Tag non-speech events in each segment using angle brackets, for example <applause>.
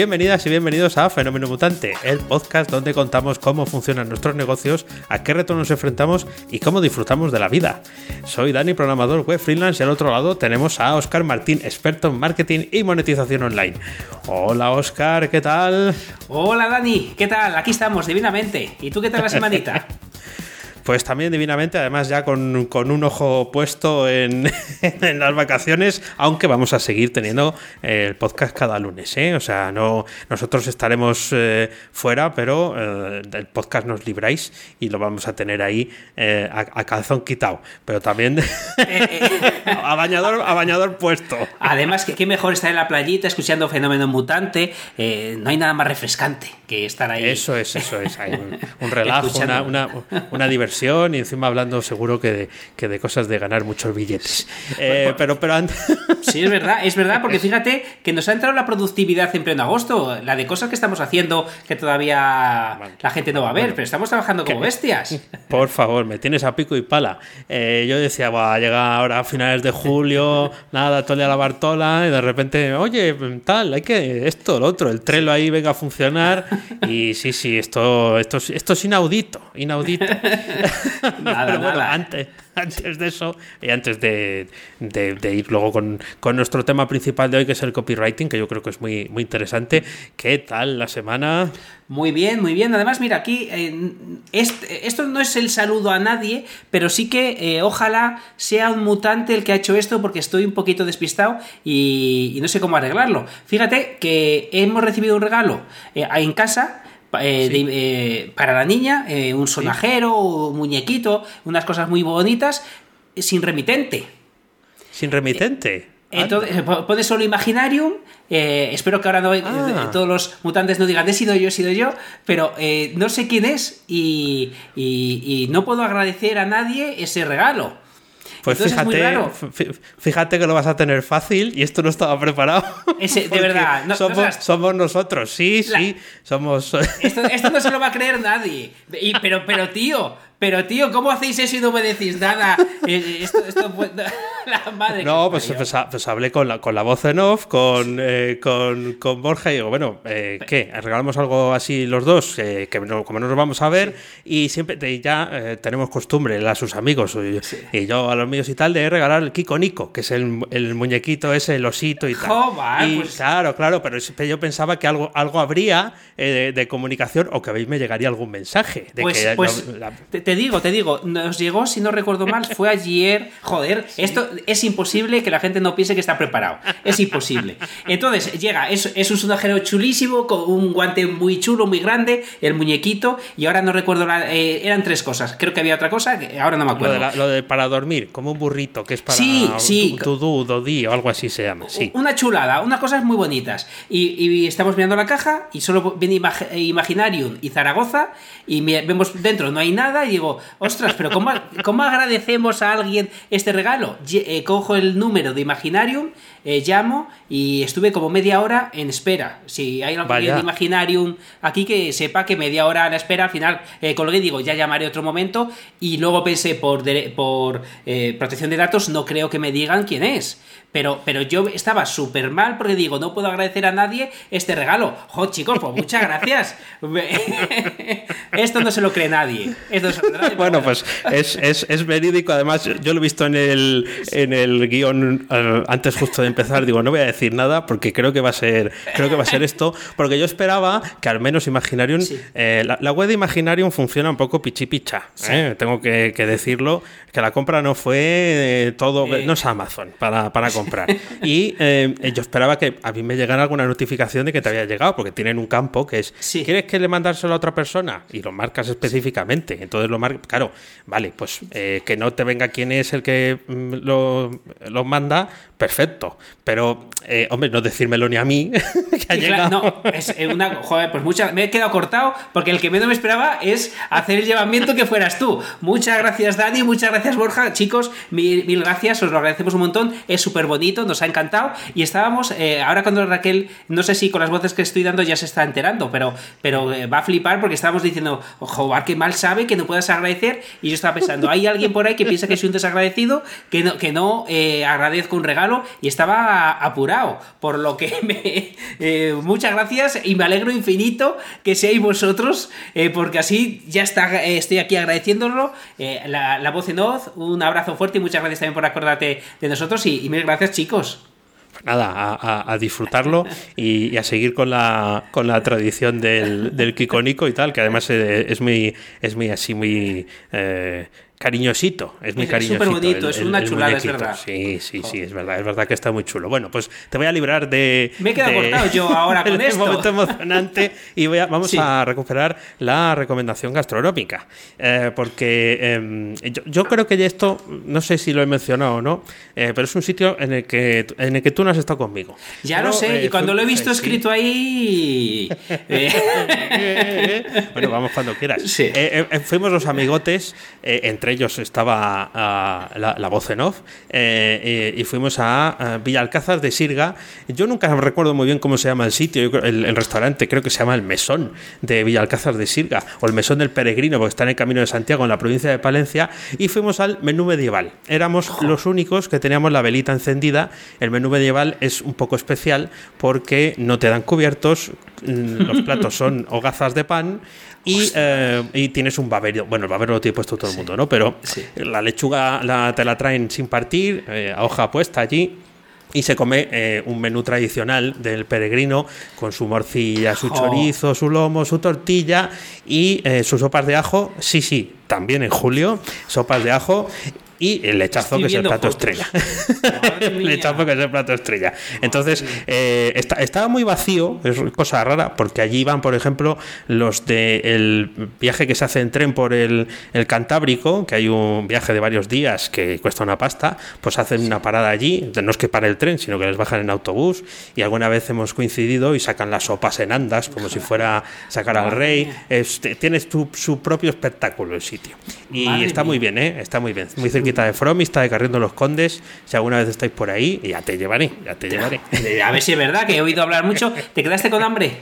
Bienvenidas y bienvenidos a Fenómeno Mutante, el podcast donde contamos cómo funcionan nuestros negocios, a qué retos nos enfrentamos y cómo disfrutamos de la vida. Soy Dani, programador web freelance, y al otro lado tenemos a Oscar Martín, experto en marketing y monetización online. Hola Oscar, ¿qué tal? Hola Dani, ¿qué tal? Aquí estamos, divinamente. ¿Y tú qué tal la semanita? <laughs> Pues también divinamente, además ya con, un ojo puesto <laughs> en, las vacaciones, aunque vamos a seguir teniendo el podcast cada lunes, ¿eh? O sea, no nosotros estaremos eh, fuera, pero eh, el podcast nos libráis y lo vamos a tener ahí a, calzón quitado, pero también <laughs> a, bañador, a bañador puesto. Además, que qué mejor estar en la playita escuchando Fenómeno Mutante, no hay nada más refrescante que estar ahí. Eso es, eso es, hay un, <laughs> relajo, una, una diversión y encima hablando seguro que de, que de cosas de ganar muchos billetes. Eh, pero, pero antes... Sí, es verdad, es verdad, porque <laughs> fíjate que nos ha entrado la productividad en pleno agosto, la de cosas que estamos haciendo que todavía la gente no va a ver, pero estamos trabajando como bestias. <laughs> Por favor, me tienes a pico y pala. Eh, yo decía, va, llega ahora a finales de julio, <laughs> nada, tole a la Bartola, y de repente, oye, tal, hay que esto, lo otro, el trelo ahí venga a funcionar, y sí, sí, esto, esto, esto es inaudito, inaudito. <laughs> nada, bueno, antes, antes de eso y antes de, ir luego con, nuestro tema principal de hoy, que es el copywriting, que yo creo que es muy, muy interesante. ¿Qué tal la semana? Muy bien, muy bien. Además, mira, aquí esto no es el saludo a nadie, pero sí que eh, ojalá sea un mutante el que ha hecho esto porque estoy un poquito despistado y, no sé cómo arreglarlo. Fíjate que hemos recibido un regalo eh, en casa eh, eh, para la niña, eh, un sonajero, un muñequito, unas cosas muy bonitas, sin remitente. ¿Sin remitente? Entonces, puede solo Imaginarium. espero que ahora no, ah. todos los mutantes no digan he sido yo, he sido yo, pero no sé quién es y, no puedo agradecer a nadie ese regalo. Pues fíjate, fíjate que lo vas a tener fácil y esto no estaba preparado. de <laughs> verdad, somos, nosotros, sí, sí, somos. Esto, esto, no se lo va a creer nadie. Y, pero, pero, tío, pero tío, ¿cómo hacéis eso y no me decís nada? Eh, esto, esto, <laughs> la madre no, pues, pues, pues, hablé con la, con la voz en off, con, eh, con, con, Borja y digo, bueno, eh, ¿qué? ¿Regalamos algo así los dos? que como no nos vamos a ver y siempre ya tenemos costumbre, a sus amigos y, yo a los míos y tal, de regalar el Kiko Nico, que es el, el muñequito ese, el osito y tal. y, pues Claro, claro, pero yo pensaba que algo, algo habría de, comunicación o que a mí me llegaría algún mensaje. De pues, pues te digo, te digo, nos llegó, si no recuerdo mal, fue ayer. Joder, <laughs> esto es imposible que la gente no piense que está preparado. Es imposible. Entonces, llega, es, es un sonajero chulísimo, con un guante muy chulo, muy grande, el muñequito, y ahora no recuerdo, la, eh, eran tres cosas. Creo que había otra cosa, que ahora no me acuerdo. Lo de, para dormir, como un burrito, que es para sí, sí. Tudú, Dodí o algo así se llama. Sí. Una chulada, unas cosas muy bonitas. Y, estamos mirando la caja y solo viene Imaginarium y Zaragoza, y vemos dentro, no hay nada, y digo, ostras, pero ¿cómo, cómo agradecemos a alguien este regalo? Eh, cojo el número de Imaginarium, eh, llamo y estuve como media hora en espera. Si hay alguien de Imaginarium aquí que sepa que media hora en espera, al final eh, colgué y digo, ya llamaré otro momento. Y luego pensé, por, por protección de datos, no creo que me digan quién es. Pero, pero yo estaba súper mal porque digo, no puedo agradecer a nadie este regalo. Jo, chicos, pues muchas gracias. <laughs> Esto no se lo cree nadie. bueno, pues es, es, es, verídico. Además, yo lo he visto en el, en el guion eh, antes justo de empezar. Digo, no voy a decir nada porque creo que va a ser, creo que va a ser esto. Porque yo esperaba que al menos Imaginarium, eh, la, web de Imaginarium funciona un poco pichipicha. ¿eh? Tengo que, que, decirlo, que la compra no fue todo, no es Amazon para, para comprar. Y eh, yo esperaba que a mí me llegara alguna notificación de que te había llegado, porque tienen un campo que es, ¿quieres que le mandárselo a otra persona? Y lo marcas específicamente. Entonces lo marque. Claro, vale, pues eh, que no te venga quién es el que mm, lo, lo manda, perfecto. Pero, eh, hombre, no decírmelo ni a mí, <laughs> que ha llegado. no, es una. Joder, pues mucha, me he quedado cortado porque el que menos me esperaba es hacer el llevamiento que fueras tú. Muchas gracias, Dani, muchas gracias, Borja. Chicos, mil, mil gracias, os lo agradecemos un montón. Es súper bonito, nos ha encantado. Y estábamos, eh, ahora cuando Raquel, no sé si con las voces que estoy dando ya se está enterando, pero, pero eh, va a flipar porque estábamos diciendo, joder, qué mal sabe que no puedas agradecer. Y yo estaba pensando, hay alguien por ahí que piensa que soy un desagradecido, que no, que no agradezco un regalo y estaba apurado, por lo que <laughs> me, eh, muchas gracias y me alegro infinito que seáis vosotros, eh, porque así ya está, eh, estoy aquí agradeciéndolo, la, voz en oz, un abrazo fuerte y muchas gracias también por acordarte de nosotros y, mil gracias chicos. Pues nada, a, disfrutarlo y, a seguir con la, con la tradición del, del y tal, que además es muy, es muy así, muy cariñosito, es muy cariñosito. Es súper bonito, es una chulada, es verdad. Sí, sí, sí, es verdad, es verdad que está muy chulo. Bueno, pues te voy a librar de. Me he quedado cortado yo <laughs> ahora con esto. momento emocionante y voy a, vamos a recuperar la recomendación gastronómica. Eh, porque em, yo, creo que esto, no sé si lo he mencionado o no, eh, pero es un sitio en el que, en el que tú no has estado conmigo. Ya lo sé, y eh, cuando lo he visto escrito ahí. <laughs> bueno, vamos cuando quieras. fuimos los amigotes entre ellos estaba ah, la, voz en off, eh, y fuimos a, Villalcázar de Sirga. Yo nunca recuerdo muy bien cómo se llama el sitio, el, restaurante creo que se llama el Mesón de Villalcázar de Sirga, o el Mesón del Peregrino, porque está en el Camino de Santiago, en la provincia de Palencia, y fuimos al menú medieval. Éramos los únicos que teníamos la velita encendida. El menú medieval es un poco especial porque no te dan cubiertos, mm, los platos son <laughs> hogazas de pan eh, y, tienes un babero. Bueno, el babero lo tiene puesto todo el mundo, ¿no? Pero la lechuga la, te la traen sin partir, eh, a hoja puesta allí. Y se come eh, un menú tradicional del peregrino con su morcilla, su chorizo, su lomo, su tortilla y sus sopas de ajo. Sí, sí, también en julio, sopas de ajo y el lechazo que es el plato estrella. <laughs> el lechazo que es el plato estrella. Entonces, eh, estaba muy vacío, es cosa rara, porque allí van, por ejemplo, los del viaje que se hace en tren por el, Cantábrico, que hay un viaje de varios días que cuesta una pasta, pues hacen una parada allí, no es que para el tren, sino que les bajan en autobús, y alguna vez hemos coincidido y sacan las sopas en andas, como si fuera sacar al rey. tienes tu, su propio espectáculo el sitio. Y está muy bien, ¿eh? Está muy bien, muy cerquita de Fromista, de Carriendo los Condes. Si alguna vez estáis por ahí, ya te llevaré, ya te llevaré. A ver si es verdad que he oído hablar mucho. ¿Te quedaste con hambre?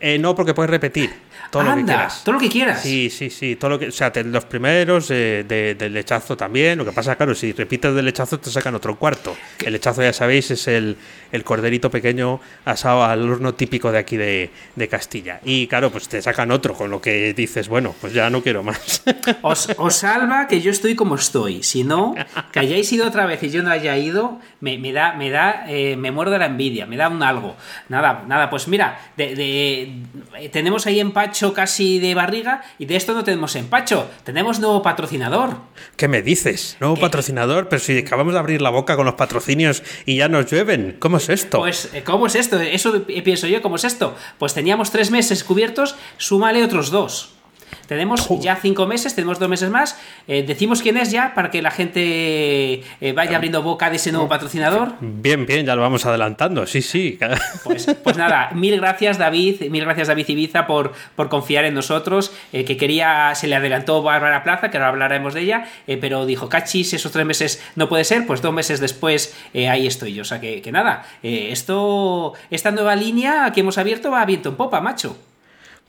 Eh, no, porque puedes repetir. Todo lo que quieras. Todo lo que quieras. Sí, sí, sí. Todo lo que, o sea, los primeros eh, del lechazo también. Lo que pasa, claro, si repites del lechazo te sacan otro cuarto. El lechazo, ya sabéis, es el, el corderito pequeño asado al horno típico de aquí de, de, Castilla. Y claro, pues te sacan otro, con lo que dices, bueno, pues ya no quiero más. <laughs> Os, os salva que yo estoy como estoy. Si no, que hayáis ido otra vez y yo no haya ido, me, me da, me da, eh, me muerdo la envidia, me da un algo. Nada, nada, pues mira, de, de, tenemos ahí empacho casi de barriga y de esto no tenemos empacho. Tenemos nuevo patrocinador. ¿Qué me dices? ¿Nuevo patrocinador? Pero si acabamos de abrir la boca con los patrocinios y ya nos llueven. ¿Cómo es esto? Pues, eh, ¿cómo es esto? Eso pienso yo, ¿cómo es esto? Pues teníamos tres meses cubiertos, súmale otros dos. Tenemos ya cinco meses, tenemos dos meses más. Eh, decimos quién es ya para que la gente eh, vaya abriendo boca de ese nuevo patrocinador. Bien, bien, ya lo vamos adelantando, sí, sí. <laughs> Pues, pues nada, mil gracias David, mil gracias David Ibiza por, por confiar en nosotros, eh, que quería, se le adelantó Bárbara Plaza, que ahora hablaremos de ella, pero dijo, cachis, esos tres meses no puede ser, pues dos meses después ahí estoy yo. O sea que, que nada, esto, esta nueva línea que hemos abierto va abierto en popa, macho.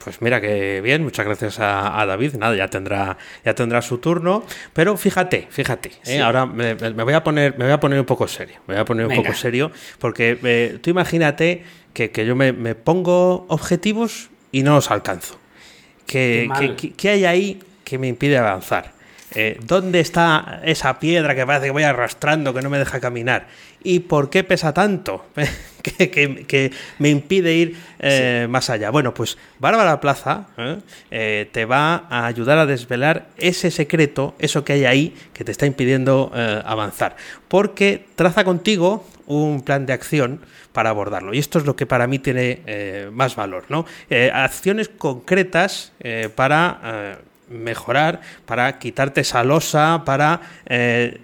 Pues mira que bien, muchas gracias a, David. Nada, ya tendrá, ya tendrá su turno. Pero fíjate, fíjate. ¿eh? Ahora me, voy a poner, me voy a poner un poco serio. Me voy a poner un poco serio. Porque eh, tú imagínate que, yo me, pongo objetivos y no los alcanzo. ¿Qué, hay ahí que me impide avanzar? Eh, ¿Dónde está esa piedra que parece que voy arrastrando, que no me deja caminar? ¿Y por qué pesa tanto? <laughs> que, me impide ir eh, más allá. Bueno, pues Bárbara Plaza ¿eh? Eh, te va a ayudar a desvelar ese secreto, eso que hay ahí que te está impidiendo avanzar. Porque traza contigo un plan de acción para abordarlo. Y esto es lo que para mí tiene más valor, ¿no? acciones concretas para mejorar, para quitarte esa losa, para eh,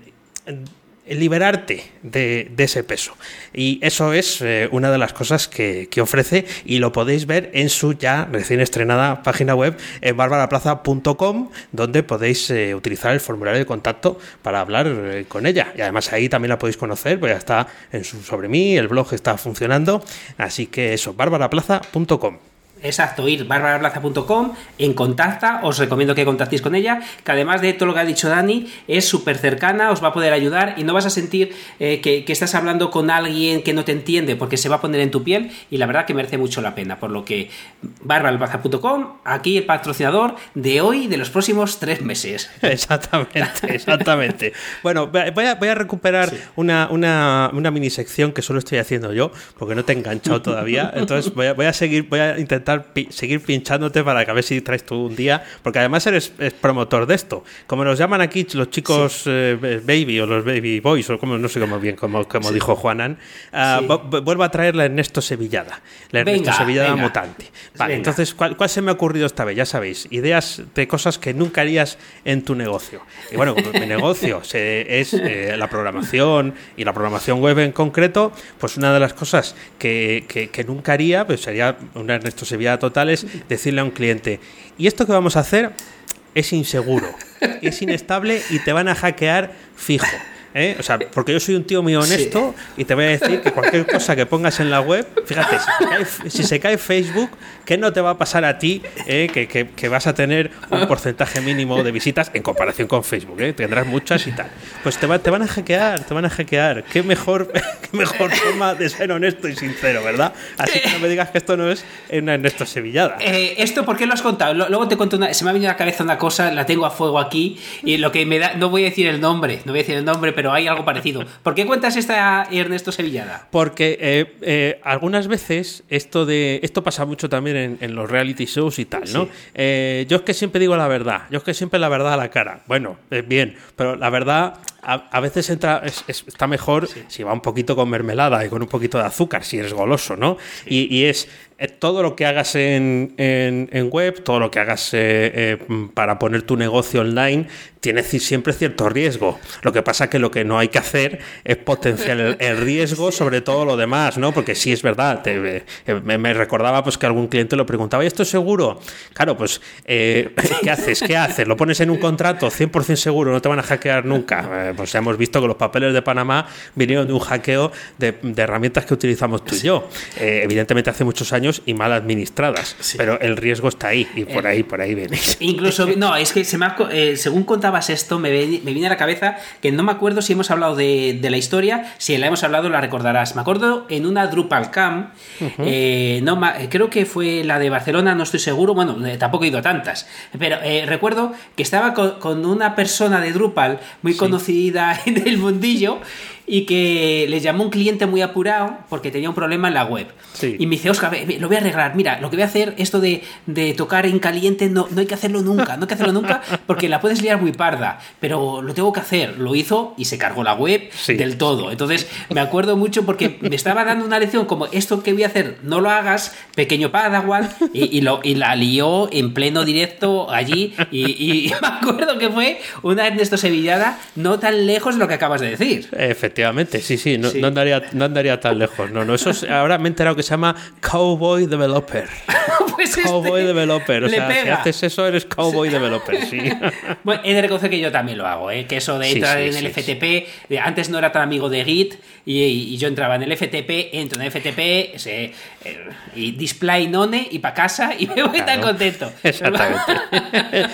liberarte de, ese peso. Y eso es eh, una de las cosas que, ofrece y lo podéis ver en su ya recién estrenada página web en barbaraplaza.com donde podéis eh, utilizar el formulario de contacto para hablar eh, con ella. Y además ahí también la podéis conocer, pues ya está en su sobre mí, el blog está funcionando. Así que eso, barbaraplaza.com. Exacto, ir barbaraplaza.com, en contacta, os recomiendo que contactéis con ella, que además de todo lo que ha dicho Dani, es súper cercana, os va a poder ayudar y no vas a sentir eh, que, estás hablando con alguien que no te entiende, porque se va a poner en tu piel y la verdad que merece mucho la pena. Por lo que barbaraplaza.com, aquí el patrocinador de hoy y de los próximos tres meses. <laughs> Exactamente, exactamente. bueno, voy a, voy a recuperar una, una, una mini sección que solo estoy haciendo yo, porque no te he enganchado todavía, <laughs> entonces voy a, voy a seguir, voy a intentar seguir pinchándote para que a ver si traes tú un día, porque además eres, promotor de esto. Como nos llaman aquí los chicos eh, baby o los baby boys, o como no sé cómo bien, como, como dijo Juanan, ah, vuelvo a traer la Ernesto Sevillada, la Ernesto Sevillada mutante. Vale, entonces, ¿cuál, se me ha ocurrido esta vez? Ya sabéis, ideas de cosas que nunca harías en tu negocio. Y bueno, mi negocio <laughs> es eh, la programación y la programación web en concreto, pues una de las cosas que, que, nunca haría pues sería una Ernesto Sevillada total totales, decirle a un cliente, y esto que vamos a hacer es inseguro, es inestable y te van a hackear fijo. ¿Eh? O sea, porque yo soy un tío muy honesto y te voy a decir que cualquier cosa que pongas en la web, fíjate, si se cae, Facebook, ¿qué no te va a pasar a ti eh? que, vas a tener un porcentaje mínimo de visitas en comparación con Facebook? ¿eh? Tendrás muchas y tal. Pues te, te van a hackear, te van a hackear. ¿Qué mejor, <laughs> qué mejor forma de ser honesto y sincero, ¿verdad? Así que no me digas que esto no es una Ernesto Sevillada. ¿Esto por qué lo has contado? Luego te cuento una, se me ha venido a la cabeza una cosa, la tengo a fuego aquí y lo que me da, no voy a decir el nombre, no voy a decir el nombre, pero hay algo parecido. ¿Por qué cuentas esta Ernesto Sevillada? Porque eh, eh, algunas veces esto de esto pasa mucho también en, los reality shows y tal, ¿no? Eh, yo es que siempre digo la verdad, yo es que siempre la verdad a la cara. Bueno, es bien, pero la verdad a, veces entra, está mejor si va un poquito con mermelada y con un poquito de azúcar, si eres goloso, ¿no? y, es eh, todo lo que hagas en, en, web, todo lo que hagas eh, eh, para poner tu negocio online, tiene siempre cierto riesgo. Lo que pasa que lo que no hay que hacer es potenciar el, riesgo sobre todo lo demás, ¿no? Porque sí es verdad, me, recordaba pues que algún cliente lo preguntaba, ¿y esto es seguro? Claro, pues, <laughs> ¿qué haces? ¿Qué haces? ¿Lo pones en un contrato 100% seguro? No te van a hackear nunca. Pues hemos visto que los papeles de Panamá vinieron de un hackeo de, herramientas que utilizamos tú y yo. evidentemente hace muchos años y mal administradas. Pero el riesgo está ahí y por eh, ahí, por ahí venís. <laughs> Incluso, no, es que se me eh, según contabas esto, me, me viene a la cabeza que no me acuerdo si hemos hablado de, la historia, si la hemos hablado la recordarás. Me acuerdo en una Drupal Camp, eh, no, creo que fue la de Barcelona, no estoy seguro, bueno, tampoco he ido a tantas, pero recuerdo que estaba con, una persona de Drupal muy conocida en el mundillo y que le llamó un cliente muy apurado porque tenía un problema en la web. Y me dice, Oscar, lo voy a arreglar. Mira, lo que voy a hacer, esto de, tocar en caliente, no, no hay que hacerlo nunca, no hay que hacerlo nunca porque la puedes liar muy parda, pero lo tengo que hacer. Lo hizo y se cargó la web del todo. Entonces, me acuerdo mucho porque me estaba dando una lección como esto que voy a hacer, no lo hagas, pequeño Padawan, y, y, lo, y la lió en pleno directo allí. Y, <laughs> me acuerdo que fue una Ernesto Sevillada no tan lejos de lo que acabas de decir. Efectivamente efectivamente, sí, sí, no, no, andaría, no andaría tan lejos. No, no, eso es, ahora me he enterado que se llama Cowboy Developer. <laughs> pues este cowboy Developer, o sea, si haces eso eres Cowboy Developer, sí. <laughs> bueno, he de reconocer que yo también lo hago, ¿eh? que eso de entrar en el FTP, antes no era tan amigo de Git y, yo entraba en el FTP, entro en el FTP se, eh, y display none y para casa y me voy tan contento. <laughs> Exactamente.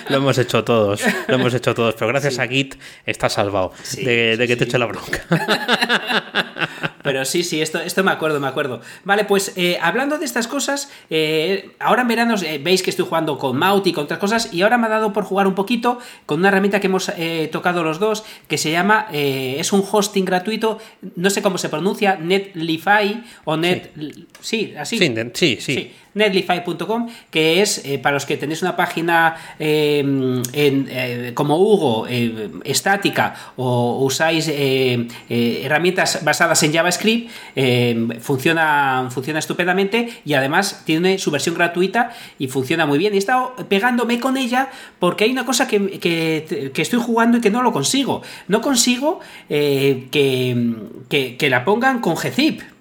lo hemos hecho todos, lo hemos hecho todos, pero gracias a Git está salvado de, de que te eche la bronca. <laughs> Pero sí, sí, esto, esto me acuerdo, me acuerdo. Vale, pues eh, hablando de estas cosas, eh, ahora en verano eh, veis que estoy jugando con Mauti y con otras cosas, y ahora me ha dado por jugar un poquito con una herramienta que hemos tocado los dos, que se llama, es un hosting gratuito, no sé cómo se pronuncia, Netlify o Net... Sí, así. Sí, sí, sí. netlify.com, que es eh, para los que tenéis una página em, eh, como Hugo, eh, estática, o usáis herramientas basadas en JavaScript, em, funciona, funciona estupendamente y además tiene su versión gratuita y funciona muy bien. Y he estado pegándome con ella porque hay una cosa que, que, estoy jugando y que no lo consigo. No consigo que, que, la pongan con GZIP.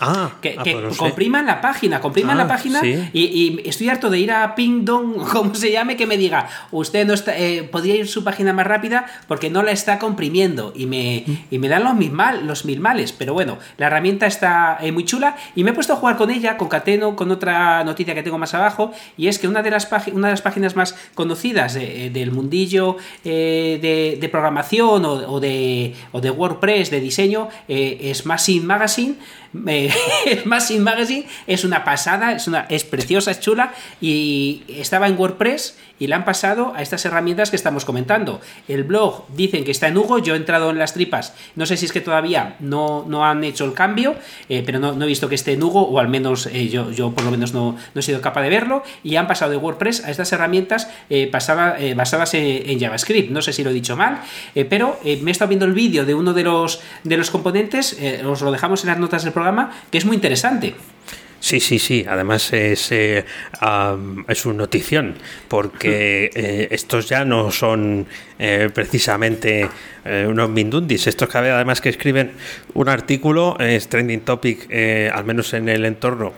Ah, que, ah, pues compriman la página, compriman la ah, página y, estoy harto de ir a Pingdong, <laughs> como se llame, que me diga, usted no está, eh, podría ir su página más rápida porque no la está comprimiendo y me, y me dan los mil, mal, los mil males. Pero bueno, la herramienta está eh, muy chula y me he puesto a jugar con ella, con Cateno, con otra noticia que tengo más abajo y es que una de las, una de las páginas más conocidas eh, del mundillo de, programación o, de, o de WordPress, de diseño, es Machine Magazine <laughs> Machine Magazine es una pasada, es, una, es preciosa, es chula y estaba en WordPress y la han pasado a estas herramientas que estamos comentando. El blog dicen que está en Hugo, yo he entrado en las tripas, no sé si es que todavía no, no han hecho el cambio, eh, pero no, he visto que esté en Hugo, o al menos eh, yo, yo por lo menos no, he sido capaz de verlo, y han pasado de WordPress a estas herramientas eh, basadas en, JavaScript. No sé si lo he dicho mal, pero me he estado viendo el vídeo de uno de los, de los componentes, os lo dejamos en las notas del programa, que es muy interesante. Sí, sí, sí. Además es, eh, es una notición, porque eh, estos ya no son eh, precisamente unos mindundis. Estos que además que escriben un artículo, es trending topic, al menos en el entorno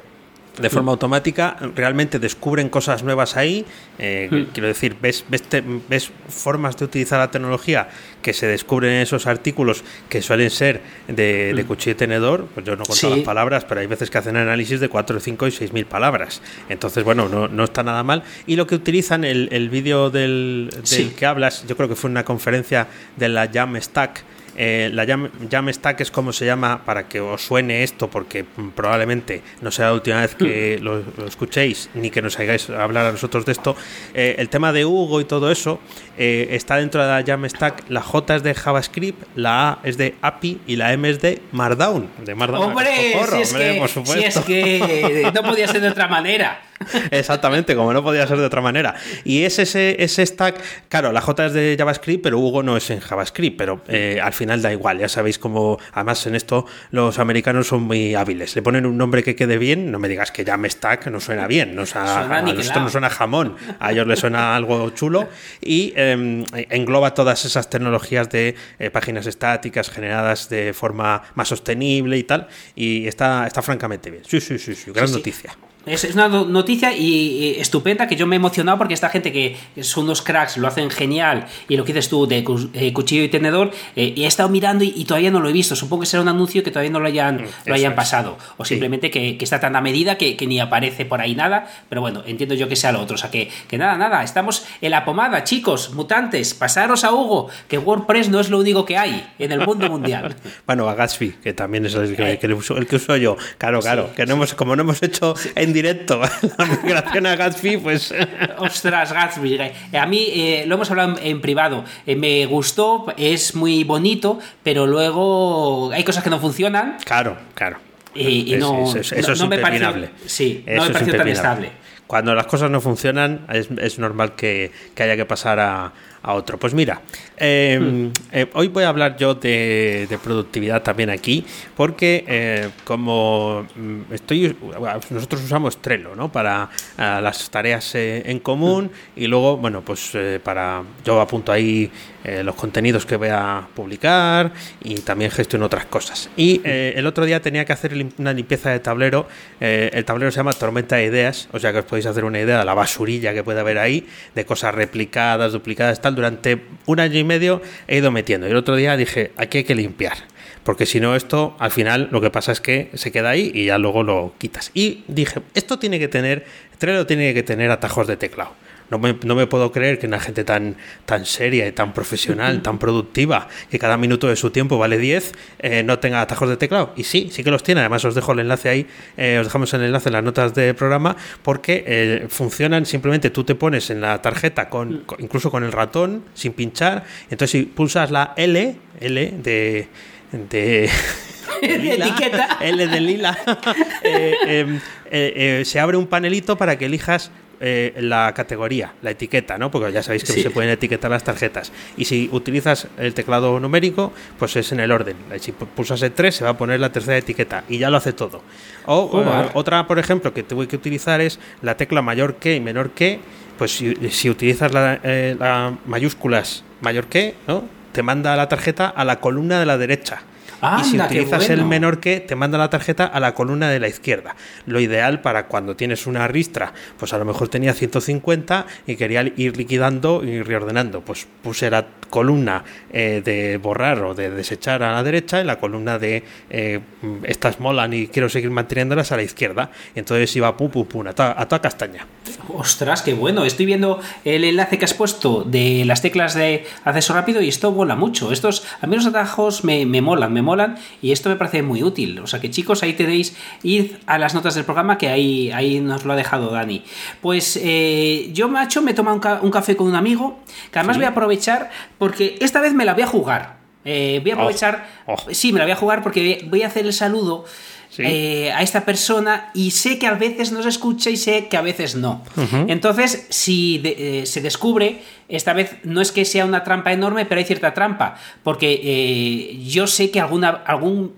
de forma automática, realmente descubren cosas nuevas ahí. Eh. Quiero decir, ves, ves, ves, formas de utilizar la tecnología que se descubren en esos artículos que suelen ser de, de hmm. cuchillo y tenedor. Pues yo no conto las palabras, pero hay veces que hacen análisis de 4, 5 y 6 mil palabras. Entonces, bueno, no, no, está nada mal. Y lo que utilizan, el, el vídeo del, del que hablas, yo creo que fue una conferencia de la Jam Stack eh, la Jam, Stack es como se llama para que os suene esto, porque probablemente no sea la última vez que mm. lo, escuchéis ni que nos hagáis hablar a nosotros de esto. Eh, el tema de Hugo y todo eso eh, está dentro de la Jam Stack. La J es de JavaScript, la A es de API y la M es de Markdown. De Markdown. Hombre, si es que no podía ser de otra manera. <laughs> Exactamente, como no podía ser de otra manera. Y es ese, ese stack, claro, la J es de JavaScript, pero Hugo no es en JavaScript, pero eh, al final da igual, ya sabéis cómo, además en esto los americanos son muy hábiles, le ponen un nombre que quede bien, no me digas que llame stack, no suena bien, no a nosotros no suena jamón, a ellos les suena algo chulo y em, engloba todas esas tecnologías de eh, páginas estáticas generadas de forma más sostenible y tal, y está, está francamente bien. Sí, sí, sí, sí gran noticia. Es, una noticia y, estupenda que yo me he emocionado porque esta gente que son unos cracks, lo hacen genial y lo que dices tú de eh, cuchillo y tenedor, eh, y he estado mirando y, todavía no lo he visto. Supongo que será un anuncio que todavía no lo hayan, mm, lo hayan pasado o simplemente que, está tan a medida que, ni aparece por ahí nada, pero bueno, entiendo yo que sea lo otro. O sea, que, que nada, nada, estamos en la pomada, chicos, mutantes, pasaros a Hugo, que WordPress no es lo único que hay en el mundo mundial. <laughs> bueno, a Gatsby, que también es el que, el, que uso yo. Claro, claro, que no hemos, como no hemos hecho directo <laughs> la migración a Gatsby, pues... <laughs> Ostras, Gatsby. Eh, a mí eh, lo hemos hablado en, privado. Eh, me gustó, es muy bonito, pero luego hay cosas que no funcionan. Claro, claro. Y, no, eso, es me sí, no me pareció tan estable. Cuando las cosas no funcionan, es, es normal que, que haya que pasar a, a otro. Pues mira, em, hmm. eh, hoy voy a hablar yo de, productividad también aquí, porque eh, como mm, estoy, nosotros usamos Trello, ¿no? Para las tareas eh, en común y luego, bueno, pues para yo apunto ahí los contenidos que voy a publicar y también gestiono otras cosas. Y el otro día tenía que hacer una limpieza de tablero. el tablero se llama Tormenta de Ideas, o sea que os podéis hacer una idea de la basurilla que puede haber ahí, de cosas replicadas, duplicadas, tal durante un año y medio he ido metiendo. Y el otro día dije, aquí hay que limpiar. Porque si no, esto al final lo que pasa es que se queda ahí y ya luego lo quitas. Y dije, esto tiene que tener, Trello tiene que tener atajos de teclado. No me, no me, puedo creer que una gente tan, tan seria y tan profesional, tan productiva, que cada minuto de su tiempo vale 10, eh, no tenga atajos de teclado. Y sí, sí que los tiene. Además, os dejo el enlace ahí, eh, os dejamos el enlace en las notas del programa, porque eh, funcionan simplemente tú te pones en la tarjeta, con, incluso con el ratón, sin pinchar. Entonces, si pulsas la L, L de. de <laughs> <laughs> etiqueta. L de lila, <laughs> em, se abre un panelito para que elijas eh, la categoría, la etiqueta, ¿no? Porque ya sabéis que se pueden etiquetar las tarjetas. Y si utilizas el teclado numérico, pues es en el orden. Si pulsas el 3, se va a poner la tercera etiqueta y ya lo hace todo. O eh, otra, por ejemplo, que tengo que utilizar es la tecla mayor que y menor que. Pues si, utilizas las eh, la mayúsculas mayor que, ¿no? Te manda la tarjeta a la columna de la derecha y si utilizas el menor que, te manda la tarjeta a la columna de la izquierda. Lo ideal para cuando tienes una ristra, pues a lo mejor tenía 150 y quería ir liquidando y reordenando. Pues puse la columna eh, de borrar o de desechar a la derecha y la columna de eh, estas molan y quiero seguir manteniéndolas a la izquierda. Y entonces iba pum, pum, pum, a toda, castaña. Ostras, qué bueno. Estoy viendo el enlace que has puesto de las teclas de acceso rápido y esto mola mucho. Estos, a mí los atajos me, me molan, me molan y esto me parece muy útil. O sea que chicos, ahí tenéis, id a las notas del programa que ahí, ahí nos lo ha dejado Dani. Pues eh, yo, macho, me toma un, un, café con un amigo, que además voy a aprovechar porque esta vez me la voy a jugar. Eh, voy a oh, aprovechar, oh. sí, me la voy a jugar porque voy a hacer el saludo eh, a esta persona y sé que a veces no se escucha y sé que a veces no. Entonces, si eh, se descubre, esta vez no es que sea una trampa enorme, pero hay cierta trampa, porque yo sé que alguna, algún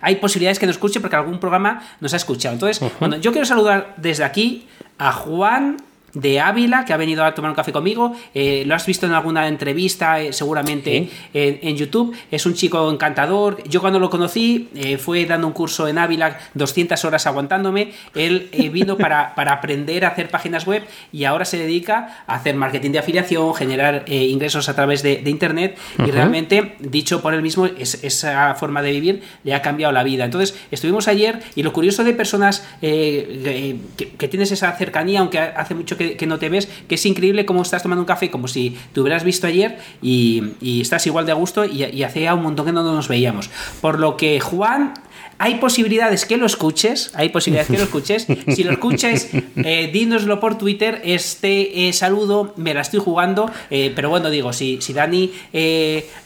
hay posibilidades que no escuche porque algún programa nos ha escuchado. Entonces, bueno, yo quiero saludar desde aquí a Juan de Ávila, que ha venido a tomar un café conmigo. Eh, lo has visto en alguna entrevista, eh, seguramente en, YouTube. Es un chico encantador. Yo cuando lo conocí, eh, fue dando un curso en Ávila, 200 horas aguantándome. Él vino <laughs> para, para, aprender a hacer páginas web y ahora se dedica a hacer marketing de afiliación, generar ingresos a través de, Internet. Y realmente, dicho por él mismo, esa forma de vivir le ha cambiado la vida. Entonces, estuvimos ayer y lo curioso de personas que, que tienes esa cercanía, aunque hace mucho que que, no te ves, que es increíble cómo estás tomando un café como si te hubieras visto ayer y, estás igual de a gusto y, y hacía un montón que no nos veíamos. Por lo que Juan hay posibilidades que lo escuches, hay posibilidades que lo escuches. Si lo escuches, eh, dínoslo por Twitter. Este eh, saludo me la estoy jugando, eh, pero bueno, digo, si, si Dani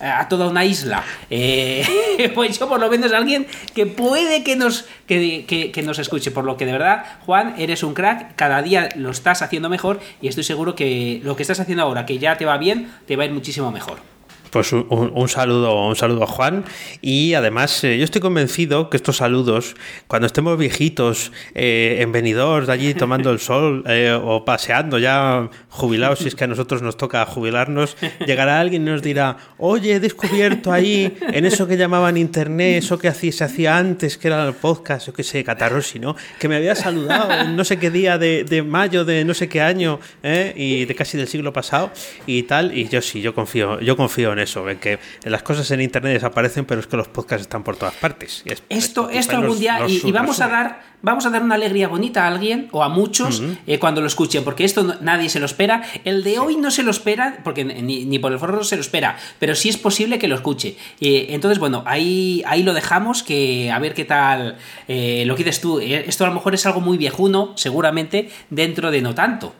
a toda una isla, <laughs> pues yo por lo menos alguien que puede que nos, que, que nos escuche. Por lo que de verdad, Juan, eres un crack, cada día lo estás haciendo mejor y estoy seguro que lo que estás haciendo ahora, que ya te va bien, te va a ir muchísimo mejor. Pues un, saludo, un saludo a Juan. Y además, eh, yo estoy convencido que estos saludos, cuando estemos viejitos, eh, en venidores allí tomando el sol <laughs> eh, o paseando ya jubilados, si es que a nosotros nos toca jubilarnos, llegará alguien y nos dirá: Oye, he descubierto ahí, en eso que llamaban internet, eso que hacía, se hacía antes, que era el podcast, o que sé, Catarrosi, ¿no? Que me había saludado en no sé qué día de, de mayo de no sé qué año, y de casi del siglo pasado y tal. Y yo sí, yo confío, yo confío en eso, en que las cosas en internet desaparecen, pero es que los podcasts están por todas partes. esto, esto algún día, y, vamos a dar, vamos a dar una alegría bonita a alguien o a muchos eh, cuando lo escuchen, porque esto nadie se lo espera. El de hoy no se lo espera, porque ni, por el foro se lo espera, pero sí es posible que lo escuche. entonces, bueno, ahí, ahí lo dejamos, que a ver qué tal eh, lo que dices tú. Eh, esto a lo mejor es algo muy viejuno, seguramente, dentro de no tanto.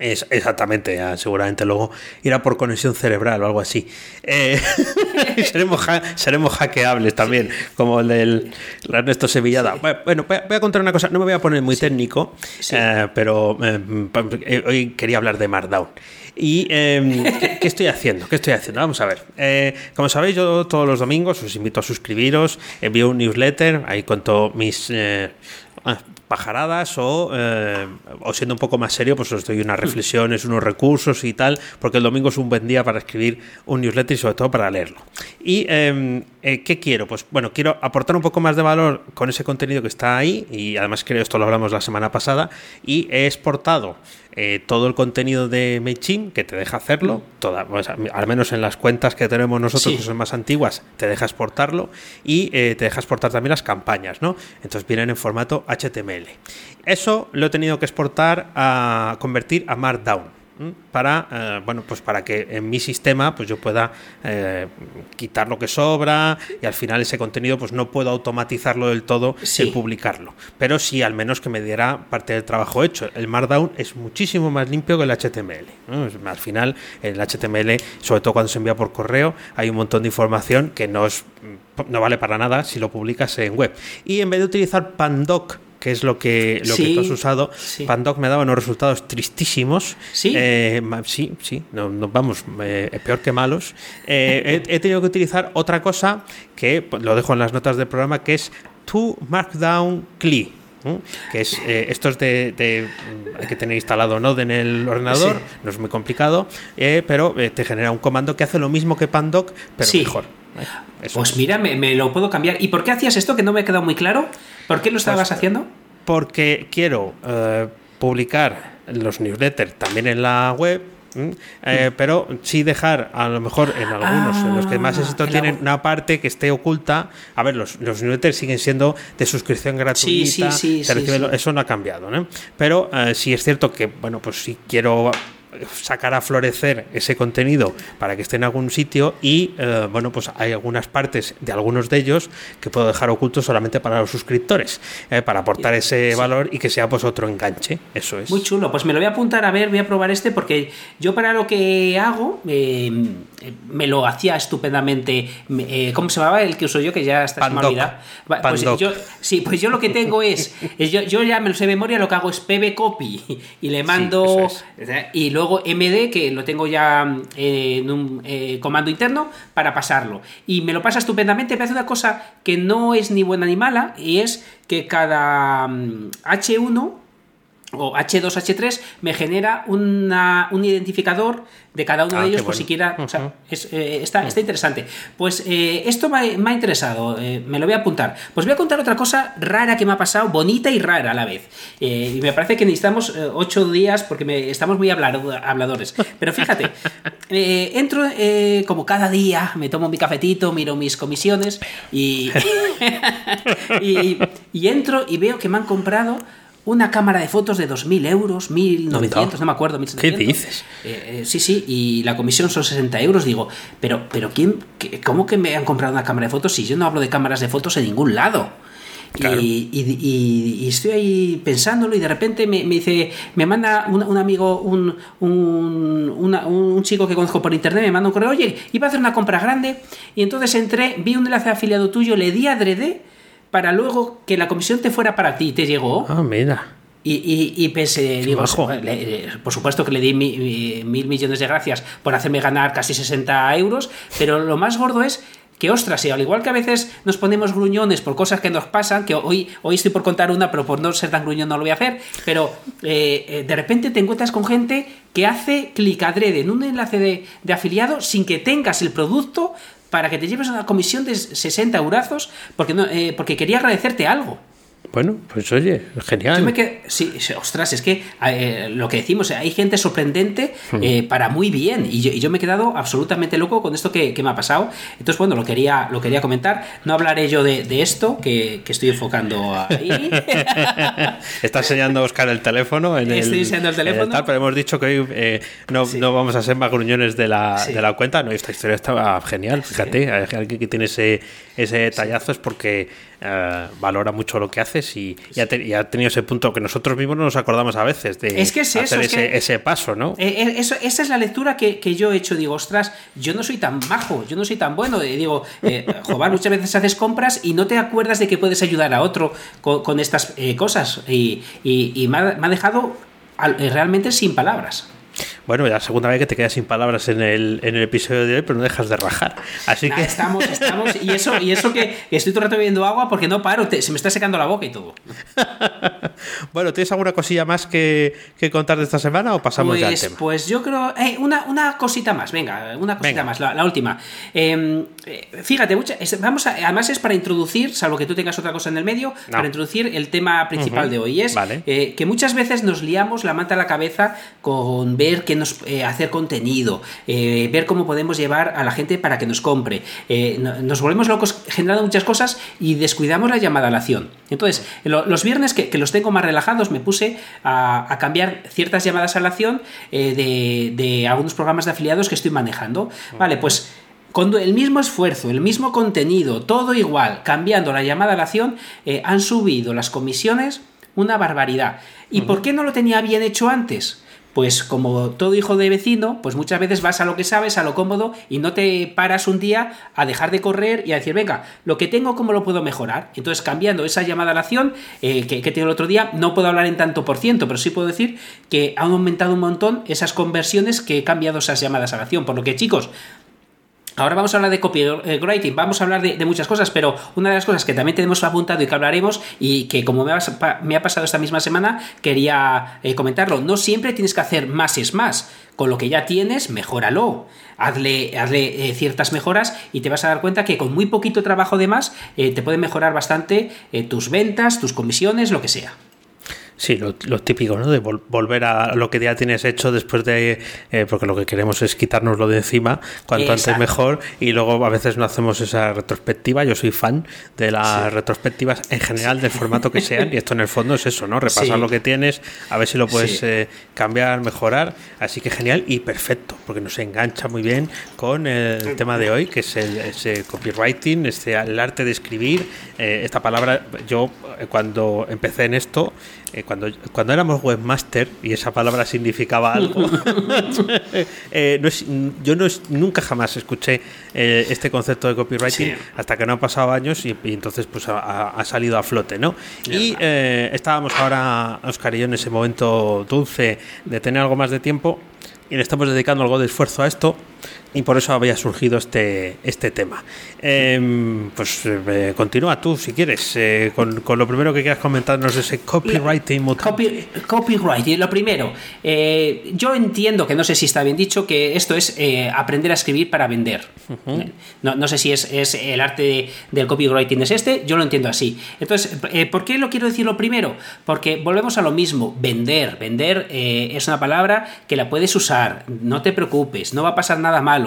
Es, exactamente, seguramente luego irá por conexión cerebral o algo así. Eh, <laughs> seremos, seremos hackeables también, como el del Ernesto Sevillada. Bueno, voy a, contar una cosa, no me voy a poner muy técnico, eh, pero eh, hoy quería hablar de Markdown. ¿Y em, ¿qué, estoy haciendo? ¿Qué estoy haciendo? Vamos a ver. como sabéis, yo todos los domingos os invito a suscribiros, envío un newsletter, ahí cuento mis pajaradas o, eh, o, siendo un poco más serio, pues os doy unas reflexiones, unos recursos y tal, porque el domingo es un buen día para escribir un newsletter y sobre todo para leerlo. ¿Y em, eh, qué quiero? Pues bueno, quiero aportar un poco más de valor con ese contenido que está ahí y además creo esto lo hablamos la semana pasada y he exportado eh, todo el contenido de MailChimp que te deja hacerlo, toda, al menos en las cuentas que tenemos nosotros, que son más antiguas, te deja exportarlo y te deja exportar también las campañas, ¿no? Entonces vienen en formato HTML. Eso lo he tenido que exportar a convertir a Markdown. Para, eh, bueno, pues para que en mi sistema pues yo pueda eh, quitar lo que sobra y al final ese contenido pues no puedo automatizarlo del todo y publicarlo. Pero sí al menos que me diera parte del trabajo hecho. El Markdown es muchísimo más limpio que el HTML. Al final, el HTML, sobre todo cuando se envía por correo, hay un montón de información que no, no vale para nada si lo publicas en web. Y en vez de utilizar Pandoc que es lo que, lo que tú has usado, Pandoc me daba unos resultados tristísimos. Sí, eh, sí, sí, no, vamos, eh, peor que malos. Eh, he, tenido que utilizar otra cosa que pues, lo dejo en las notas del programa, que es To Markdown CLI. que es esto es de, hay que tener instalado Node en el ordenador no es muy complicado pero te genera un comando que hace lo mismo que Pandoc pero mejor pues mira me, lo puedo cambiar. Y por qué hacías esto que no me ha quedado muy claro ¿Por qué lo estabas pues, haciendo? Porque quiero eh, publicar los newsletters también en la web. Eh, pero sí dejar a lo mejor en algunos en los que más ah, éxito tienen una parte que esté oculta. A ver los, los newsletters siguen siendo de suscripción gratuita sí, eso no ha cambiado ¿no? pero eh, sí es cierto que bueno pues si quiero sacar a florecer ese contenido para que esté en algún sitio y eh, bueno pues hay algunas partes de algunos de ellos que puedo dejar ocultos solamente para los suscriptores eh, para aportar ese valor y que sea pues otro enganche. Eso es. Muy chulo. Pues me lo voy a apuntar a ver voy a probar este porque yo para lo que hago eh, me lo hacía estupendamente ¿cómo se llamaba el que uso yo que ya está en pues yo, sí pues yo lo que tengo es, yo, yo, ya me lo sé de memoria lo que hago es pb copy y le mando y luego luego MD, que lo tengo ya eh, en un eh, comando interno, para pasarlo. Y me lo pasa estupendamente, me hace una cosa que no es ni buena ni mala, y es que cada H1 mm, o H2, H3 me genera una, un identificador de cada uno de ah, ellos, por siquiera. O sea, eh, está, está, interesante. Pues eh, esto me, ha interesado, eh, me lo voy a apuntar. Pues voy a contar otra cosa rara que me ha pasado, bonita y rara a la vez. y me parece que necesitamos ocho días porque me, estamos muy habladores. Pero fíjate, <laughs> entro como cada día, me tomo mi cafetito, miro mis comisiones y, <laughs> y, y entro y veo que me han comprado una cámara de fotos de 2.000 euros, 1.900, no me acuerdo, 1.700. ¿Qué dices? Eh, eh, sí, sí, y la comisión son 60 euros. Digo, pero, pero ¿quién, ¿cómo que me han comprado una cámara de fotos si yo no hablo de cámaras de fotos en ningún lado? Y, estoy ahí pensándolo y de repente me, dice, me manda un, amigo, un, un, un, chico que conozco por internet, me manda un correo, oye, iba a hacer una compra grande y entonces entré, vi un enlace afiliado tuyo, le di adrede para luego que la comisión te fuera para ti. ¿Te llegó? Ah, mira. Y, y, y pensé, digo, por supuesto que le di mil millones de gracias por hacerme ganar casi 60 euros, pero lo más gordo es que, ostras, y al igual que a veces nos ponemos gruñones por cosas que nos pasan, que hoy, hoy estoy por contar una, pero por no ser tan gruñón no lo voy a hacer, pero eh, eh, de repente te encuentras con gente que hace clic adrede en un enlace de, de afiliado sin que tengas el producto para que te lleves una comisión de 60 eurazos porque, no, eh, porque quería agradecerte algo. Bueno, pues oye, genial. sí, ostras, es que eh, lo que decimos, hay gente sorprendente hmm. eh, para muy bien. Y yo, me he quedado absolutamente loco con esto que, me ha pasado. Entonces, bueno, lo quería, lo quería comentar. No hablaré yo de, esto, que, estoy enfocando ahí. <laughs> Está enseñando a Oscar el teléfono. En estoy enseñando el teléfono. pero hemos dicho que hoy eh, no, vamos a ser más gruñones de la, de la cuenta. No, esta historia estaba genial. Fíjate, alguien que tiene ese, ese tallazo es porque eh, valora mucho lo que y, ya ha, tenido ese punto que nosotros mismos no nos acordamos a veces de es que es hacer ese, ese, paso, ¿no? Eh, eh, eso, esa es la lectura que, yo he hecho. Digo, ostras, yo no soy tan majo, yo no soy tan bueno. Digo, eh, <laughs> joder, muchas veces haces compras y no te acuerdas de que puedes ayudar a otro con, estas cosas. Y, me, ha, dejado realmente sin palabras. Bueno, la segunda vez que te quedas sin palabras en el, en el episodio de hoy, pero no dejas de rajar. Así que. Estamos, estamos. Y eso, y eso que estoy todo el rato bebiendo agua porque no paro, se me está secando la boca y todo. <laughs> bueno, ¿tienes alguna cosilla más que, que, contar de esta semana o pasamos ya al pues, tema? Pues yo creo. Eh, una, una, cosita más, venga, una cosita más, la, última. Em, eh, fíjate, vamos además es para introducir, salvo que tú tengas otra cosa en el medio, para introducir el tema principal de hoy. Es eh, que muchas veces nos liamos la manta a la cabeza con ver que nos eh, hacer contenido, eh, ver cómo podemos llevar a la gente para que nos compre. Eh, nos volvemos locos generando muchas cosas y descuidamos la llamada a la acción. Entonces, los viernes que, lo, los tengo más relajados, me puse a, cambiar ciertas llamadas a la acción de, de algunos programas de afiliados que estoy manejando. Vale, pues con el mismo esfuerzo, el mismo contenido, todo igual, cambiando la llamada a la acción, eh, han subido las comisiones una barbaridad. ¿Y por qué no lo tenía bien hecho antes? Pues como todo hijo de vecino, pues muchas veces vas a lo que sabes, a lo cómodo, y no te paras un día a dejar de correr y a decir, venga, lo que tengo, ¿cómo lo puedo mejorar? Entonces, cambiando esa llamada a la acción eh, que, que tengo el otro día, no puedo hablar en tanto por ciento, pero sí puedo decir que han aumentado un montón esas conversiones que he cambiado esas llamadas a la acción. Por lo que, chicos, Ahora vamos a hablar de copywriting, vamos a hablar de, muchas cosas, pero una de las cosas que también tenemos apuntado y que hablaremos y que como me ha, pasado esta misma semana, quería eh, comentarlo. No siempre tienes que hacer más es más. Con lo que ya tienes, mejóralo. Hazle, hazle eh, ciertas mejoras y te vas a dar cuenta que con muy poquito trabajo de más eh, te puede mejorar bastante tus ventas, tus comisiones, lo que sea. Sí, lo, típico, ¿no? De volver a lo que ya tienes hecho después de. Eh, porque lo que queremos es quitárnoslo de encima, cuanto antes mejor, y luego a veces no hacemos esa retrospectiva. Yo soy fan de las retrospectivas en general, del formato que sean, y esto en el fondo es eso, ¿no? Repasar lo que tienes, a ver si lo puedes eh, cambiar, mejorar. Así que genial y perfecto, porque nos engancha muy bien con el tema de hoy, que es el copywriting, este, el arte de escribir. Eh, esta palabra, yo cuando empecé en esto, eh, cuando, cuando éramos webmaster y esa palabra significaba algo, <laughs> eh, yo no nunca jamás escuché eh, este concepto de copywriting hasta que no han pasado años y, entonces pues ha, salido a flote, ¿no? Y estábamos ahora, Oscar y yo, en ese momento dulce de tener algo más de tiempo y le estamos dedicando algo de esfuerzo a esto y por eso había surgido este, este tema. Em, pues eh, continúa tú, si quieres, eh, con, lo primero que quieras comentarnos de ese copywriting. Copy, copywriting, lo primero, eh, yo entiendo que no sé si está bien dicho que esto es aprender a escribir para vender. no, no, sé si es, es el arte del copywriting es este, yo lo entiendo así. Entonces, ¿por qué lo quiero decir lo primero? Porque volvemos a lo mismo, vender. Vender es una palabra que la puedes usar, no te preocupes, no va a pasar nada mal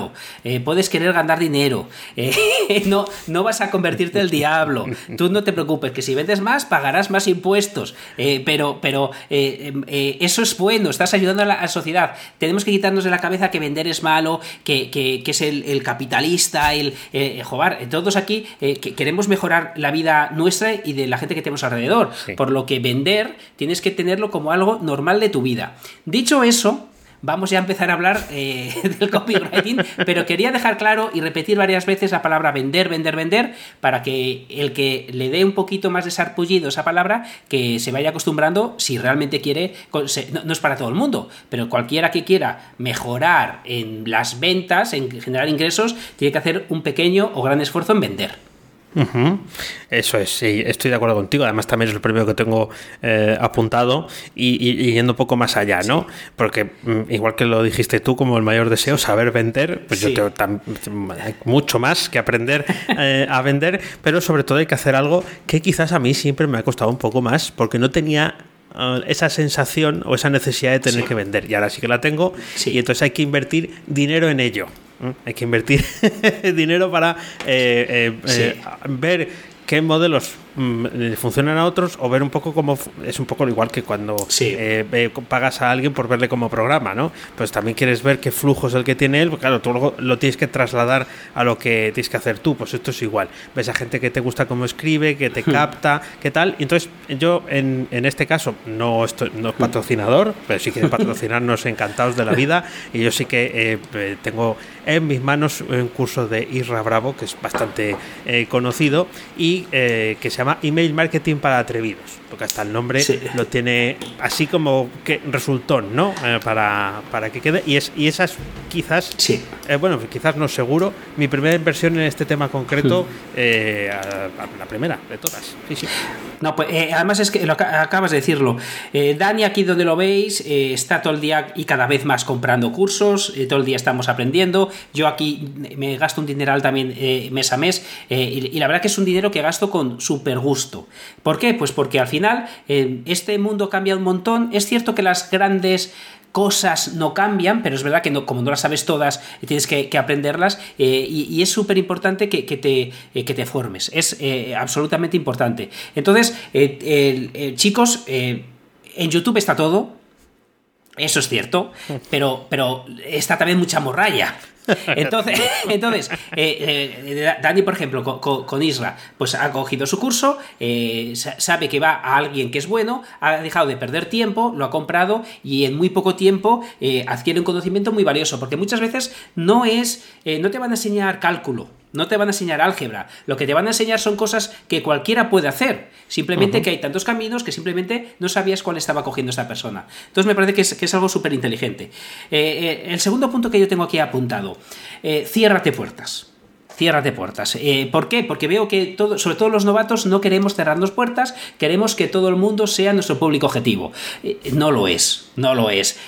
eh, puedes querer ganar dinero, eh, <laughs> no, no vas a convertirte en el diablo, tú no te preocupes, que si vendes más pagarás más impuestos, eh, pero, pero eso es bueno, estás ayudando a la, sociedad. Tenemos que quitarnos de la cabeza que vender es malo, que, es el, capitalista, el jugar. Todos aquí queremos mejorar la vida nuestra y de la gente que tenemos alrededor, por lo que vender tienes que tenerlo como algo normal de tu vida. Dicho eso, vamos ya a empezar a hablar eh, <laughs> del copywriting, pero quería dejar claro y repetir varias veces la palabra vender, vender, vender, para que el que le dé un poquito más de sarpullido esa palabra, que se vaya acostumbrando si realmente quiere, no, es para todo el mundo, pero cualquiera que quiera mejorar en las ventas, en generar ingresos, tiene que hacer un pequeño o gran esfuerzo en vender. Eso es, sí, estoy de acuerdo contigo. Además, también es lo primero que tengo eh, apuntado. Y, yendo un poco más allá, ¿no? Porque mm, igual que lo dijiste tú, como el mayor deseo, saber vender, pues yo tengo hay mucho más que aprender <laughs> eh, a vender, pero sobre todo hay que hacer algo que quizás a mí siempre me ha costado un poco más porque no tenía eh, esa sensación o esa necesidad de tener que vender. Y ahora sí que la tengo. Y entonces hay que invertir dinero en ello. Hay que invertir <laughs> dinero para eh, eh, ver qué modelos funcionan a otros o ver un poco cómo es un poco igual que cuando eh, pagas a alguien por verle como programa, ¿no? Pues también quieres ver qué flujo es el que tiene él, pues claro, tú luego lo tienes que trasladar a lo que tienes que hacer tú, pues esto es igual. Ves a gente que te gusta cómo escribe, que te hmm. capta, qué tal. Entonces, yo en, en este caso no estoy no es patrocinador, pero si quieren patrocinarnos <laughs> encantados de la vida y yo sí que eh, eh, tengo en mis manos un curso de Isra Bravo que es bastante conocido y que se llama Email Marketing para Atrevidos, porque hasta el nombre lo tiene así como que resultón, ¿no? Eh, para, para, que quede. Y, es, y esas quizás, sí. Eh, bueno, quizás no seguro, mi primera inversión en este tema concreto, hmm. eh, la primera de todas. Sí, sí. No, pues además es que lo acabas de decirlo. Dani, aquí donde lo veis, está todo el día y cada vez más comprando cursos, todo el día estamos aprendiendo. Yo aquí me gasto un dineral también mes a mes y, y, la verdad que es un dinero que gasto con súper gusto. ¿Por qué? Pues porque al final eh, este mundo cambia un montón. Es cierto que las grandes cosas no cambian, pero es verdad que no, como no las sabes todas, tienes que, aprenderlas eh, y, es súper importante que, te, eh, que te formes. Es eh, absolutamente importante. Entonces, chicos, en YouTube está todo. Eso es cierto, pero, pero está también mucha morralla. <laughs> Entonces, entonces eh, eh, Dani, por ejemplo, con, Isra, pues ha cogido su curso, eh, sabe que va a alguien que es bueno, ha dejado de perder tiempo, lo ha comprado y en muy poco tiempo adquiere un conocimiento muy valioso, porque muchas veces no es, no te van a enseñar cálculo, no te van a enseñar álgebra. Lo que te van a enseñar son cosas que cualquiera puede hacer. Simplemente que hay tantos caminos que simplemente no sabías cuál estaba cogiendo esta persona. Entonces me parece que es, algo súper inteligente. Eh, eh, el segundo punto que yo tengo aquí apuntado. Eh, ciérrate puertas. Ciérrate puertas. ¿Por qué? Porque veo que todo, sobre todo los novatos no queremos cerrarnos puertas, queremos que todo el mundo sea nuestro público objetivo. no lo es, no lo es.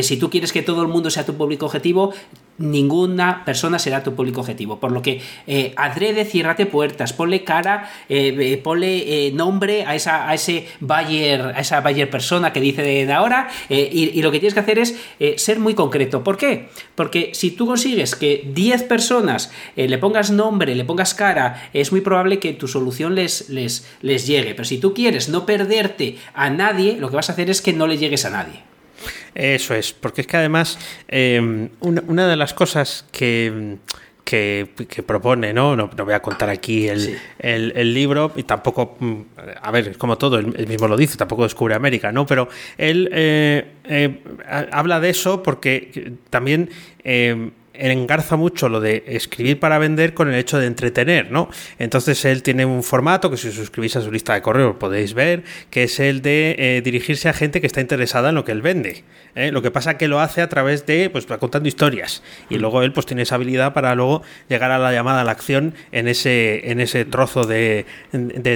si tú quieres que todo el mundo sea tu público objetivo, ninguna persona será tu público objetivo. Por lo que eh, adrede, ciérrate puertas, ponle cara, eh, eh, ponle nombre a esa, a ese buyer, a esa buyer persona que dice de ahora, y, lo que tienes que hacer es ser muy concreto. ¿Por qué? Porque si tú consigues que 10 personas le pongas nombre, le pongas cara, es muy probable que tu solución les, les, les llegue. Pero si tú quieres no perderte a nadie, lo que vas a hacer es que no le llegues a nadie. Eso es, porque es que además em, una, de las cosas que, que, propone, ¿no? ¿no? voy a contar aquí el, el, libro y tampoco, mm, a ver, como todo, él, mismo lo dice, tampoco descubre América, ¿no? Pero él eh, eh, habla de eso porque también em, engarza mucho lo de escribir para vender con el hecho de entretener, ¿no? Entonces él tiene un formato que si os suscribís a su lista de correo podéis ver, que es el de eh, dirigirse a gente que está interesada en lo que él vende. ¿eh? Lo que pasa que lo hace a través de, pues, contando historias. Y mm. luego él, pues, tiene esa habilidad para luego llegar a la llamada a la acción en ese, en ese trozo de,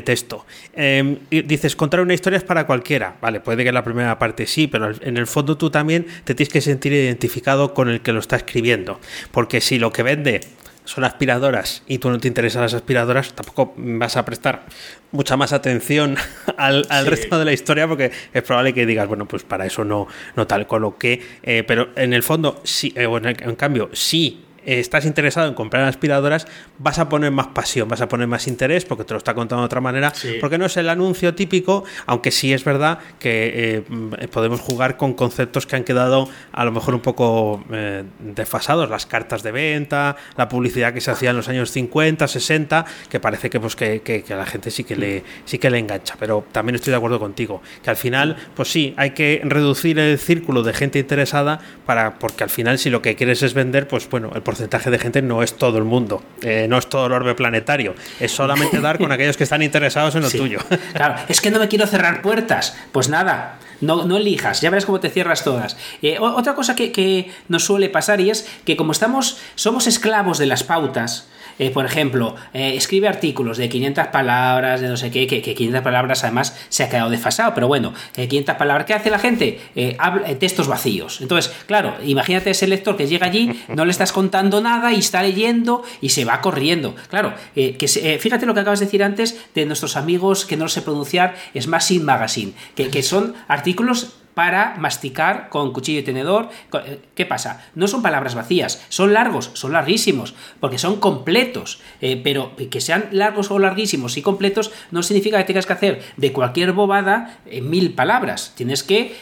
texto. Em, y dices, contar una historia es para cualquiera. Vale, puede que en la primera parte sí, pero en el fondo tú también te tienes que sentir identificado con el que lo está escribiendo. Porque si lo que vende son aspiradoras y tú no te interesan las aspiradoras, tampoco vas a prestar mucha más atención <laughs> al, resto de la historia porque es probable que digas, bueno, pues para eso no, no tal, con lo que, eh, pero en el fondo, sí, eh, en, cambio, sí estás interesado en comprar aspiradoras, vas a poner más pasión, vas a poner más interés porque te lo está contando de otra manera, porque no es el anuncio típico, aunque sí es verdad que eh, podemos jugar con conceptos que han quedado a lo mejor un poco eh, desfasados, las cartas de venta, la publicidad que se hacía en los años 50, 60, que parece que pues que, que, a la gente sí que le sí que le engancha, pero también estoy de acuerdo contigo, que al final, pues sí, hay que reducir el círculo de gente interesada para porque al final si lo que quieres es vender, pues bueno, el porcentaje de gente no es todo el mundo, eh, no es todo el orbe planetario, es solamente dar con <laughs> aquellos que están interesados en lo tuyo. <laughs> Claro, es que no me quiero cerrar puertas, pues nada. No, no elijas, ya verás cómo te cierras todas. Eh, otra cosa que, que nos suele pasar y es que como estamos, somos esclavos de las pautas, eh, por ejemplo, eh, escribe artículos de 500 palabras, de no sé qué, que, 500 palabras además se ha quedado desfasado, pero bueno, 500 eh, palabras, ¿qué hace la gente? Habla, textos vacíos. Entonces, claro, imagínate ese lector que llega allí, no le estás contando nada y está leyendo y se va corriendo. Claro, que fíjate lo que acabas de decir antes de nuestros amigos que no lo sé pronunciar, es Smashing Magazine, que, que son artículos para masticar con cuchillo y tenedor. Eh, ¿Qué pasa? No son palabras vacías, son largos, son larguísimos, porque son completos, eh, pero que sean largos o larguísimos y completos no significa que tengas que hacer de cualquier bobada eh, mil palabras. Tienes que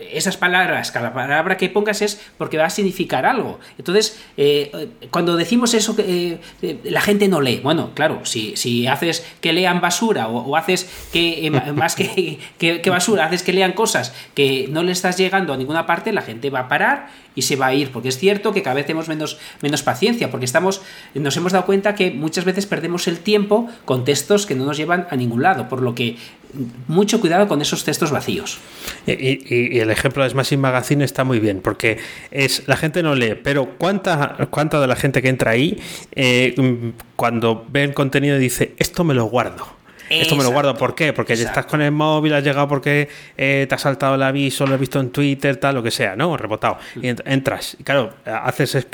esas palabras, cada palabra que pongas es porque va a significar algo. Entonces, eh, cuando decimos eso, que eh, la gente no lee. Bueno, claro, si, si haces que lean basura o, haces que, eh, más <laughs> que, que, basura, haces que lean cosas que no le estás llegando a ninguna parte, la gente va a parar y se va a ir. Porque es cierto que cada vez tenemos menos, menos paciencia, porque estamos, nos hemos dado cuenta que muchas veces perdemos el tiempo con textos que no nos llevan a ningún lado. Por lo que mucho cuidado con esos textos vacíos. Y, el ejemplo de Smashing Magazine está muy bien, porque es la gente no lee, pero ¿cuánta, cuánta de la gente que entra ahí, eh, cuando ve el contenido dice, esto me lo guardo? Esto me lo guardo. ¿Por qué? Porque ya estás con el móvil, has llegado porque eh, te ha saltado el aviso, lo has visto en Twitter, tal, lo que sea, ¿no? Rebotado. Y entras. Y claro, haces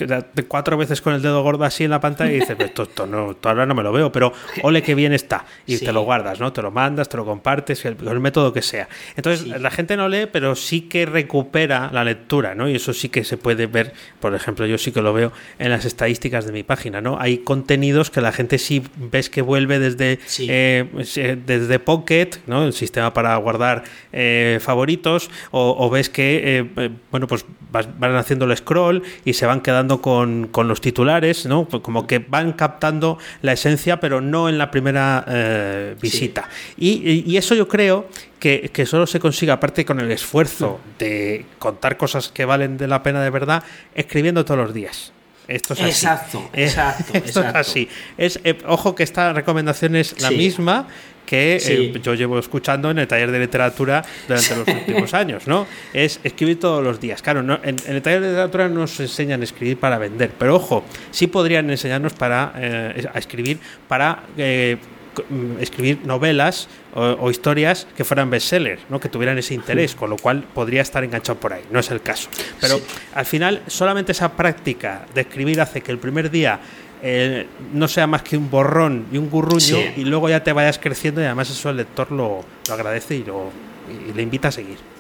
cuatro veces con el dedo gordo así en la pantalla y dices, pues esto, esto no, ahora no me lo veo, pero <laughs> ole que bien está. Y te lo guardas, ¿no? Te lo mandas, te lo compartes, el, el método que sea. Entonces, la gente no lee, pero sí que recupera la lectura, ¿no? Y eso sí que se puede ver, por ejemplo, yo sí que lo veo en las estadísticas de mi página, ¿no? Hay contenidos que la gente sí ves que vuelve desde, eh, eh, desde Pocket, ¿no? El sistema para guardar eh, favoritos, o, ves que, bueno, pues van haciendo el scroll y se van quedando con, los titulares, ¿no? Pues como que van captando la esencia, pero no en la primera visita. y eso yo creo que, solo se consiga, aparte con el esfuerzo de contar cosas que valen de la pena de verdad, escribiendo todos los días. Esto es así. Exacto, <laughs> exacto. Esto es así. Es, eh, ojo que esta recomendación es la misma que eh, yo llevo escuchando en el taller de literatura durante los <laughs> últimos años, ¿no? Es escribir todos los días. Claro, en, el taller de literatura nos enseñan a escribir para vender, pero ojo, sí podrían enseñarnos para eh, a escribir para escribir novelas o, historias que fueran bestsellers, ¿no? que tuvieran ese interés, con lo cual podría estar enganchado por ahí. No es el caso. Pero al final, solamente esa práctica de escribir hace que el primer día eh, no sea más que un borrón y un gurruño y luego ya te vayas creciendo y además eso el lector lo, agradece y, lo, y le invita a seguir.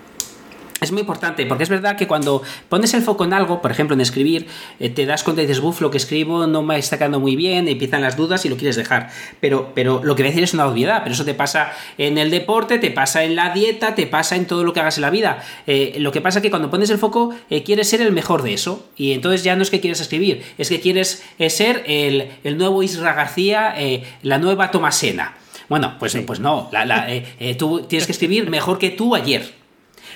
Es muy importante, porque es verdad que cuando pones el foco en algo, por ejemplo en escribir, eh, te das cuenta y dices, buf, lo que escribo no me está quedando muy bien, empiezan las dudas y lo quieres dejar. Pero, pero lo que voy a decir es una obviedad, pero eso te pasa en el deporte, te pasa en la dieta, te pasa en todo lo que hagas en la vida. Eh, lo que pasa es que cuando pones el foco, eh, quieres ser el mejor de eso. Y entonces ya no es que quieres escribir, es que quieres ser el, nuevo Isra García, la nueva Tomasena. Bueno, pues, pues no, tú tienes que escribir mejor que tú ayer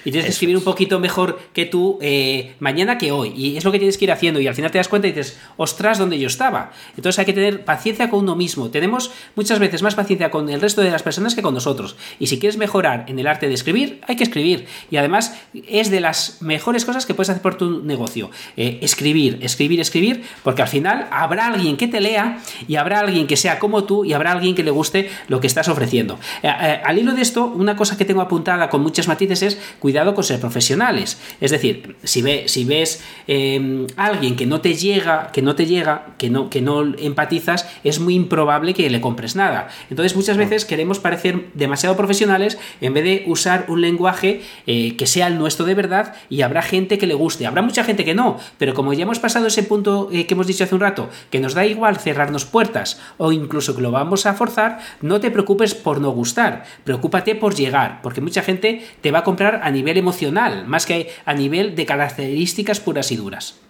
y tienes que escribir un poquito mejor que tú eh, mañana que hoy. Y es lo que tienes que ir haciendo. Y al final te das cuenta y dices, ostras, ¿dónde yo estaba? Entonces hay que tener paciencia con uno mismo. Tenemos muchas veces más paciencia con el resto de las personas que con nosotros. Y si quieres mejorar en el arte de escribir, hay que escribir. Y además es de las mejores cosas que puedes hacer por tu negocio. Eh, escribir, escribir, escribir, porque al final habrá alguien que te lea y habrá alguien que sea como tú y habrá alguien que le guste lo que estás ofreciendo. Eh, al hilo de esto, una cosa que tengo apuntada con muchas matices es cuidar con ser profesionales. Es decir, si, ve, si ves eh, alguien que no te llega, que no te llega, que no, que no empatizas, es muy improbable que le compres nada. Entonces, muchas veces queremos parecer demasiado profesionales en vez de usar un lenguaje eh, que sea el nuestro de verdad y habrá gente que le guste. Habrá mucha gente que no, pero como ya hemos pasado ese punto eh, que hemos dicho hace un rato, que nos da igual cerrarnos puertas o incluso que lo vamos a forzar, no te preocupes por no gustar, preocúpate por llegar, porque mucha gente te va a comprar a nivel emocional, más que a nivel de características puras y duras.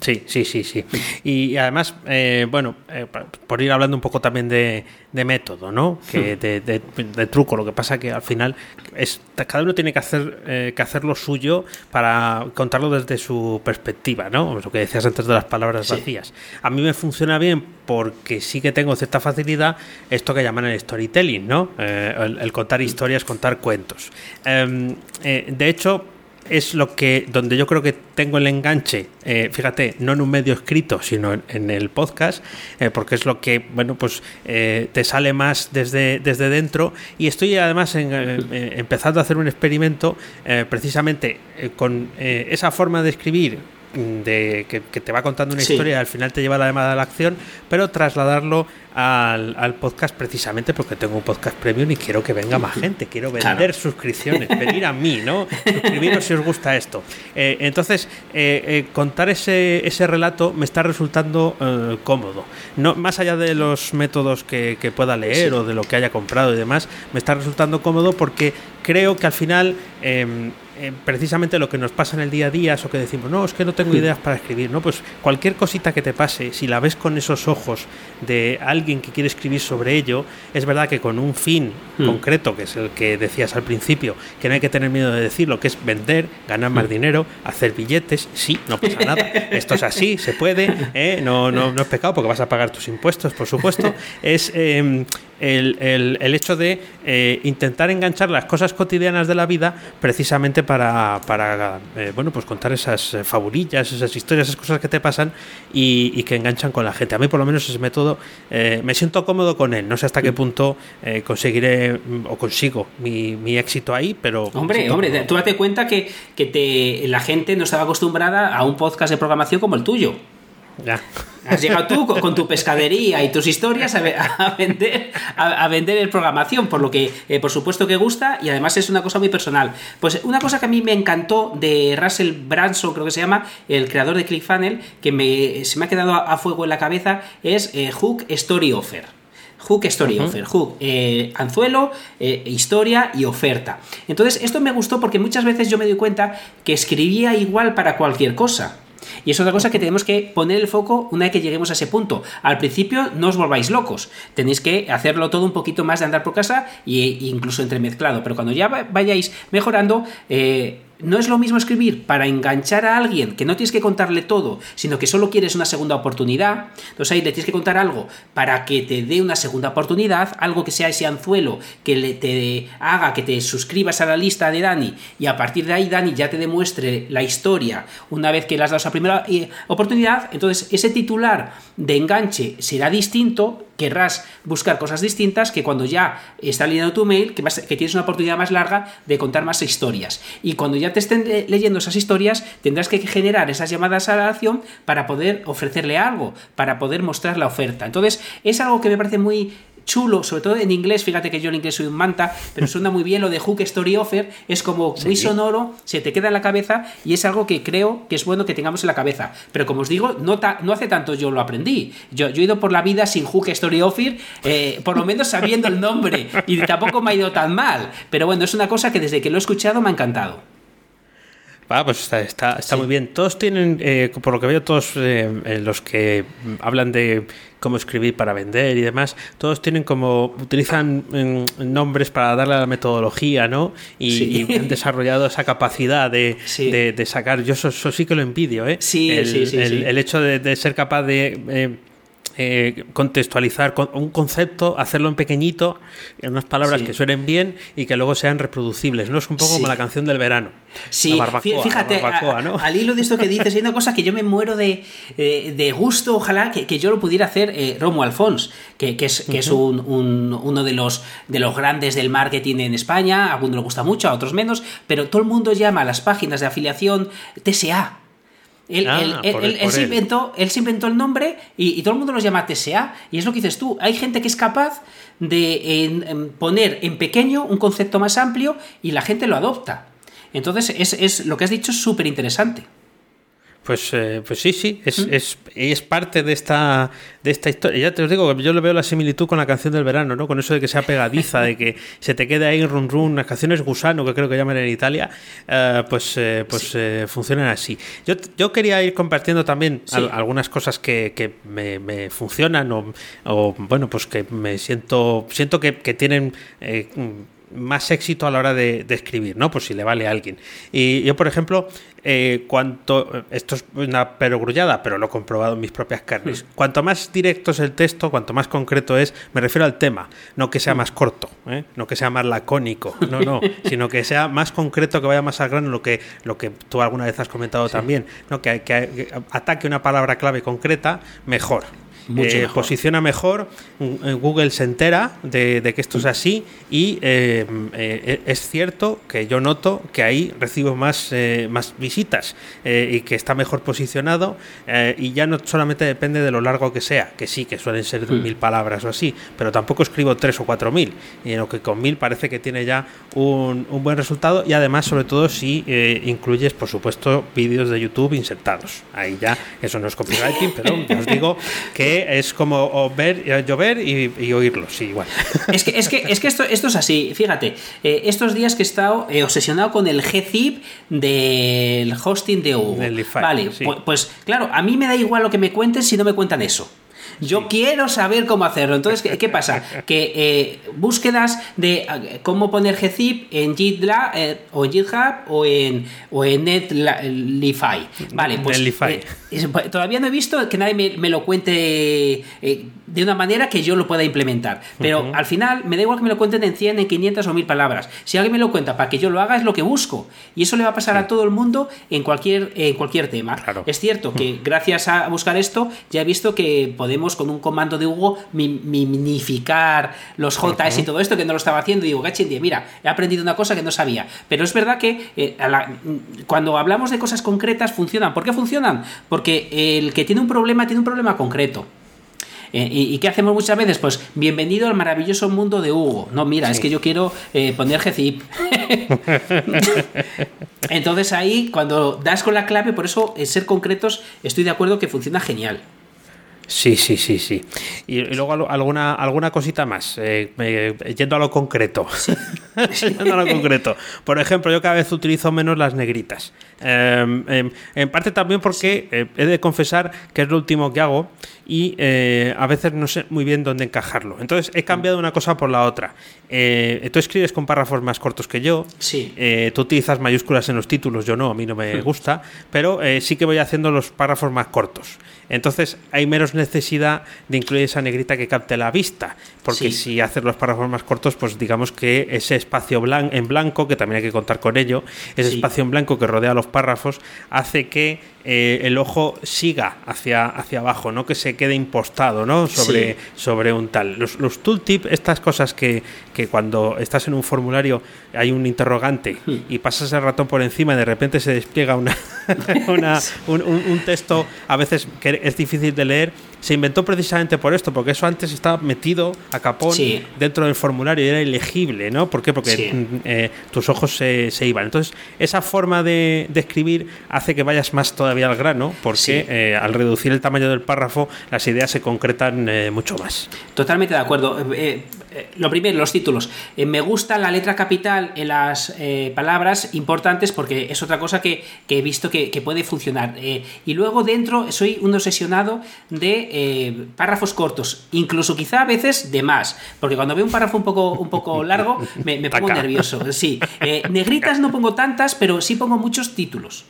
Sí, sí, sí, sí. Y además, eh, bueno, eh, por ir hablando un poco también de, método, ¿no? Que de, truco. Lo que pasa que al final es cada uno tiene que hacer eh, que hacer lo suyo para contarlo desde su perspectiva, ¿no? Lo que decías antes de las palabras vacías. A mí me funciona bien porque sí que tengo cierta facilidad esto que llaman el storytelling, ¿no? el, contar historias, contar cuentos. Em, de hecho, es lo que donde yo creo que tengo el enganche eh, fíjate no en un medio escrito sino en, el podcast eh, porque es lo que bueno pues eh, te sale más desde desde dentro. Y estoy además empezando a hacer un experimento precisamente con esa forma de escribir de que, te va contando una historia y al final te lleva la llamada a la acción, pero trasladarlo al, podcast precisamente porque tengo un podcast premium y quiero que venga más gente, quiero vender suscripciones, <laughs> venir a mí, ¿no? Suscribiros si os gusta esto. Eh, entonces, eh, eh, contar ese, ese relato me está resultando cómodo. No, más allá de los métodos que, pueda leer o de lo que haya comprado y demás, me está resultando cómodo porque creo que al final em, eh, precisamente lo que nos pasa en el día a día es lo que decimos, no, es que no tengo ideas para escribir, ¿no? Pues cualquier cosita que te pase, si la ves con esos ojos de alguien que quiere escribir sobre ello, es verdad que con un fin hmm. concreto, que es el que decías al principio, que no hay que tener miedo de decirlo, que es vender, ganar más hmm. dinero, hacer billetes, sí, no pasa nada, <laughs> esto es así, se puede, ¿eh? no, no, no es pecado porque vas a pagar tus impuestos, por supuesto, <laughs> es em, el, el, el, hecho de eh, intentar enganchar las cosas cotidianas de la vida precisamente precisamente para, para eh, bueno, pues contar esas eh, fabulillas, esas historias, esas cosas que te pasan y, que enganchan con la gente. A mí por lo menos ese método me siento cómodo con él. No sé hasta qué punto conseguiré mm, o consigo mi, mi, éxito ahí, pero... Hombre, hombre, tú date cuenta que, que te, la gente no estaba acostumbrada a un podcast de programación como el tuyo. Ya. Has llegado tú con, tu pescadería y tus historias a, vender, a, vender el programación, por lo que eh, por supuesto que gusta y además es una cosa muy personal. Pues una cosa que a mí me encantó de Russell Branson, creo que se llama, el creador de ClickFunnels, que me, se me ha quedado a, fuego en la cabeza, es eh, Hook Story Offer. Hook Story Offer. Hook, eh, anzuelo, historia y oferta. Entonces, esto me gustó porque muchas veces yo me doy cuenta que escribía igual para cualquier cosa. Y es otra cosa que tenemos que poner el foco una vez que lleguemos a ese punto. Al principio no os volváis locos. Tenéis que hacerlo todo un poquito más de andar por casa e incluso entremezclado. Pero cuando ya vayáis mejorando, eh, no es lo mismo escribir para enganchar a alguien que no tienes que contarle todo, sino que solo quieres una segunda oportunidad. Entonces ahí le tienes que contar algo para que te dé una segunda oportunidad, algo que sea ese anzuelo que le, te haga que te suscribas a la lista de Dani y a partir de ahí Dani ya te demuestre la historia una vez que le has dado esa primera eh, oportunidad. Entonces ese titular de enganche será distinto querrás buscar cosas distintas que cuando ya está leyendo tu mail, que, que, tienes una oportunidad más larga de contar más historias. Y cuando ya te estén leyendo esas historias, tendrás que generar esas llamadas a la acción para poder ofrecerle algo, para poder mostrar la oferta. Entonces, es algo que me parece muy chulo, sobre todo en inglés, fíjate que yo en inglés soy un manta, pero suena muy bien lo de Hook Story Offer, es como muy sonoro, se te queda en la cabeza y es algo que creo que es bueno que tengamos en la cabeza. Pero como os digo, no, no hace tanto yo lo aprendí. Yo, he ido por la vida sin Hook Story Offer, eh, por lo menos sabiendo el nombre, y tampoco me ha ido tan mal. Pero bueno, es una cosa que desde que lo he escuchado me ha encantado. Ah, pues está, está, está muy bien. Todos tienen, eh, por lo que veo, todos eh, los que hablan de cómo escribir para vender y demás, todos tienen como, utilizan mm, nombres para darle a la metodología, ¿no? Y, han desarrollado esa capacidad de, de, sacar, yo eso, sí que lo envidio, ¿eh? Sí, el, sí, sí, el, hecho de, ser capaz de... Eh, eh, contextualizar un concepto, hacerlo en pequeñito, en unas palabras que suenen bien y que luego sean reproducibles. ¿no? Es un poco como la canción del verano. Sí, fíjate, al hilo de esto que dices, hay una cosa que yo me muero de, de gusto, ojalá que, yo lo pudiera hacer eh, Romo Alfons, que, es, que es un, uno de los, de los grandes del marketing en España, a algunos le gusta mucho, a otros menos, pero todo el mundo llama a las páginas de afiliación TSA. Él, ah, se inventó, él, se inventó, el nombre y, todo el mundo los llama TSA. Y es lo que dices tú. Hay gente que es capaz de poner en pequeño un concepto más amplio y la gente lo adopta. Entonces, es, es lo que has dicho es súper interesante. Pues, eh, pues sí, sí, es, es, es, parte de esta, de esta historia. Ya te os digo, yo le veo la similitud con la canción del verano, ¿no? Con eso de que sea pegadiza, de que se te quede ahí run run, las canciones gusano, que creo que llaman en Italia, eh, pues, eh, pues funcionan así. Yo, yo quería ir compartiendo también algunas cosas que, que me, me, funcionan o, o, bueno, pues que me siento, siento que, que tienen más éxito a la hora de, escribir, ¿no? Pues si le vale a alguien. Y yo, por ejemplo, eh, cuanto. Esto es una perogrullada, pero lo he comprobado en mis propias carnes. Hmm. Cuanto más directo es el texto, cuanto más concreto es, me refiero al tema, no que sea hmm. más corto, ¿eh? no que sea más lacónico, no, no, <laughs> sino que sea más concreto, que vaya más al grano, lo que, lo que tú alguna vez has comentado también, ¿no? Que, que ataque una palabra clave concreta, mejor. Eh, posiciona mejor, mm, Google se entera de, que esto es así y eh, eh, es cierto que yo noto que ahí recibo más, más visitas y que está mejor posicionado y ya no solamente depende de lo largo que sea, que sí, que suelen ser hmm. mil palabras o así, pero tampoco escribo tres o cuatro mil, lo que con mil parece que tiene ya un, un buen resultado y además sobre todo si incluyes por supuesto vídeos de YouTube insertados. Ahí ya, eso no es copywriting, pero os digo que es como ver, eh, llover y, oírlo, sí, igual. <laughs> Es que, es que, es que esto, esto es así, fíjate, eh, estos días que he estado eh, obsesionado con el gzip del hosting de Google. vale, pues, pues, claro, a mí me da igual lo que me cuenten si no me cuentan eso. Yo quiero saber cómo hacerlo. Entonces, ¿qué, pasa? <laughs> Que eh, búsquedas de eh, cómo poner gzip en GitLab eh, o en GitHub o en, o en Netlify. Vale, pues todavía no he visto que nadie me, lo cuente de una manera que yo lo pueda implementar. Pero al final me da igual que me lo cuenten en 100, en 500 o 1000 palabras. Si alguien me lo cuenta para que yo lo haga es lo que busco. Y eso le va a pasar a todo el mundo en cualquier, en cualquier tema. Es cierto que gracias a buscar esto ya he visto que podemos con un comando de Hugo minificar los JS y todo esto que no lo estaba haciendo. Y digo, gachindie, mira, he aprendido una cosa que no sabía. Pero es verdad que eh, cuando hablamos de cosas concretas funcionan. ¿Por qué funcionan? Porque el que tiene un problema tiene un problema concreto. Eh, y, qué hacemos muchas veces? Pues bienvenido al maravilloso mundo de Hugo. No, mira, es que yo quiero eh, poner GZIP. <laughs> Entonces ahí, cuando das con la clave, por eso ser concretos, estoy de acuerdo que funciona genial. Sí, sí, sí, sí. Y, luego alguna, alguna cosita más, eh, yendo a lo concreto. <laughs> yendo a lo concreto. Por ejemplo, yo cada vez utilizo menos las negritas. Em, em, en parte también porque eh, he de confesar que es lo último que hago y eh, a veces no sé muy bien dónde encajarlo. Entonces he cambiado una cosa por la otra. tú escribes con párrafos más cortos que yo. Sí. tú utilizas mayúsculas en los títulos, yo no, a mí no me gusta, pero sí que voy haciendo los párrafos más cortos. Entonces hay menos necesidad de incluir esa negrita que capte la vista, porque si haces los párrafos más cortos, pues digamos que ese espacio en blanco, que también hay que contar con ello, ese espacio en blanco que rodea los párrafos, hace que eh, el ojo siga hacia, hacia abajo, no que se quede impostado ¿no? sobre, sobre un tal. Los, los tooltip, estas cosas que, que, cuando estás en un formulario hay un interrogante y pasas el ratón por encima y de repente se despliega una, <laughs> un, un, texto a veces que es difícil de leer, se inventó precisamente por esto, porque eso antes estaba metido a capón dentro del formulario y era ilegible, ¿no? ¿Por qué? Porque mm, eh, tus ojos se, se, iban. Entonces, esa forma de, de escribir hace que vayas más todavía al grano, porque eh, al reducir el tamaño del párrafo, las ideas se concretan eh, mucho más. Totalmente de acuerdo. Lo primero, los títulos. me gusta la letra capital en las palabras importantes porque es otra cosa que, he visto que, puede funcionar. y luego dentro soy un obsesionado de párrafos cortos, incluso quizá a veces de más, porque cuando veo un párrafo un poco, un poco <laughs> largo me, pongo nervioso. Sí, negritas no pongo tantas, pero sí pongo muchos títulos.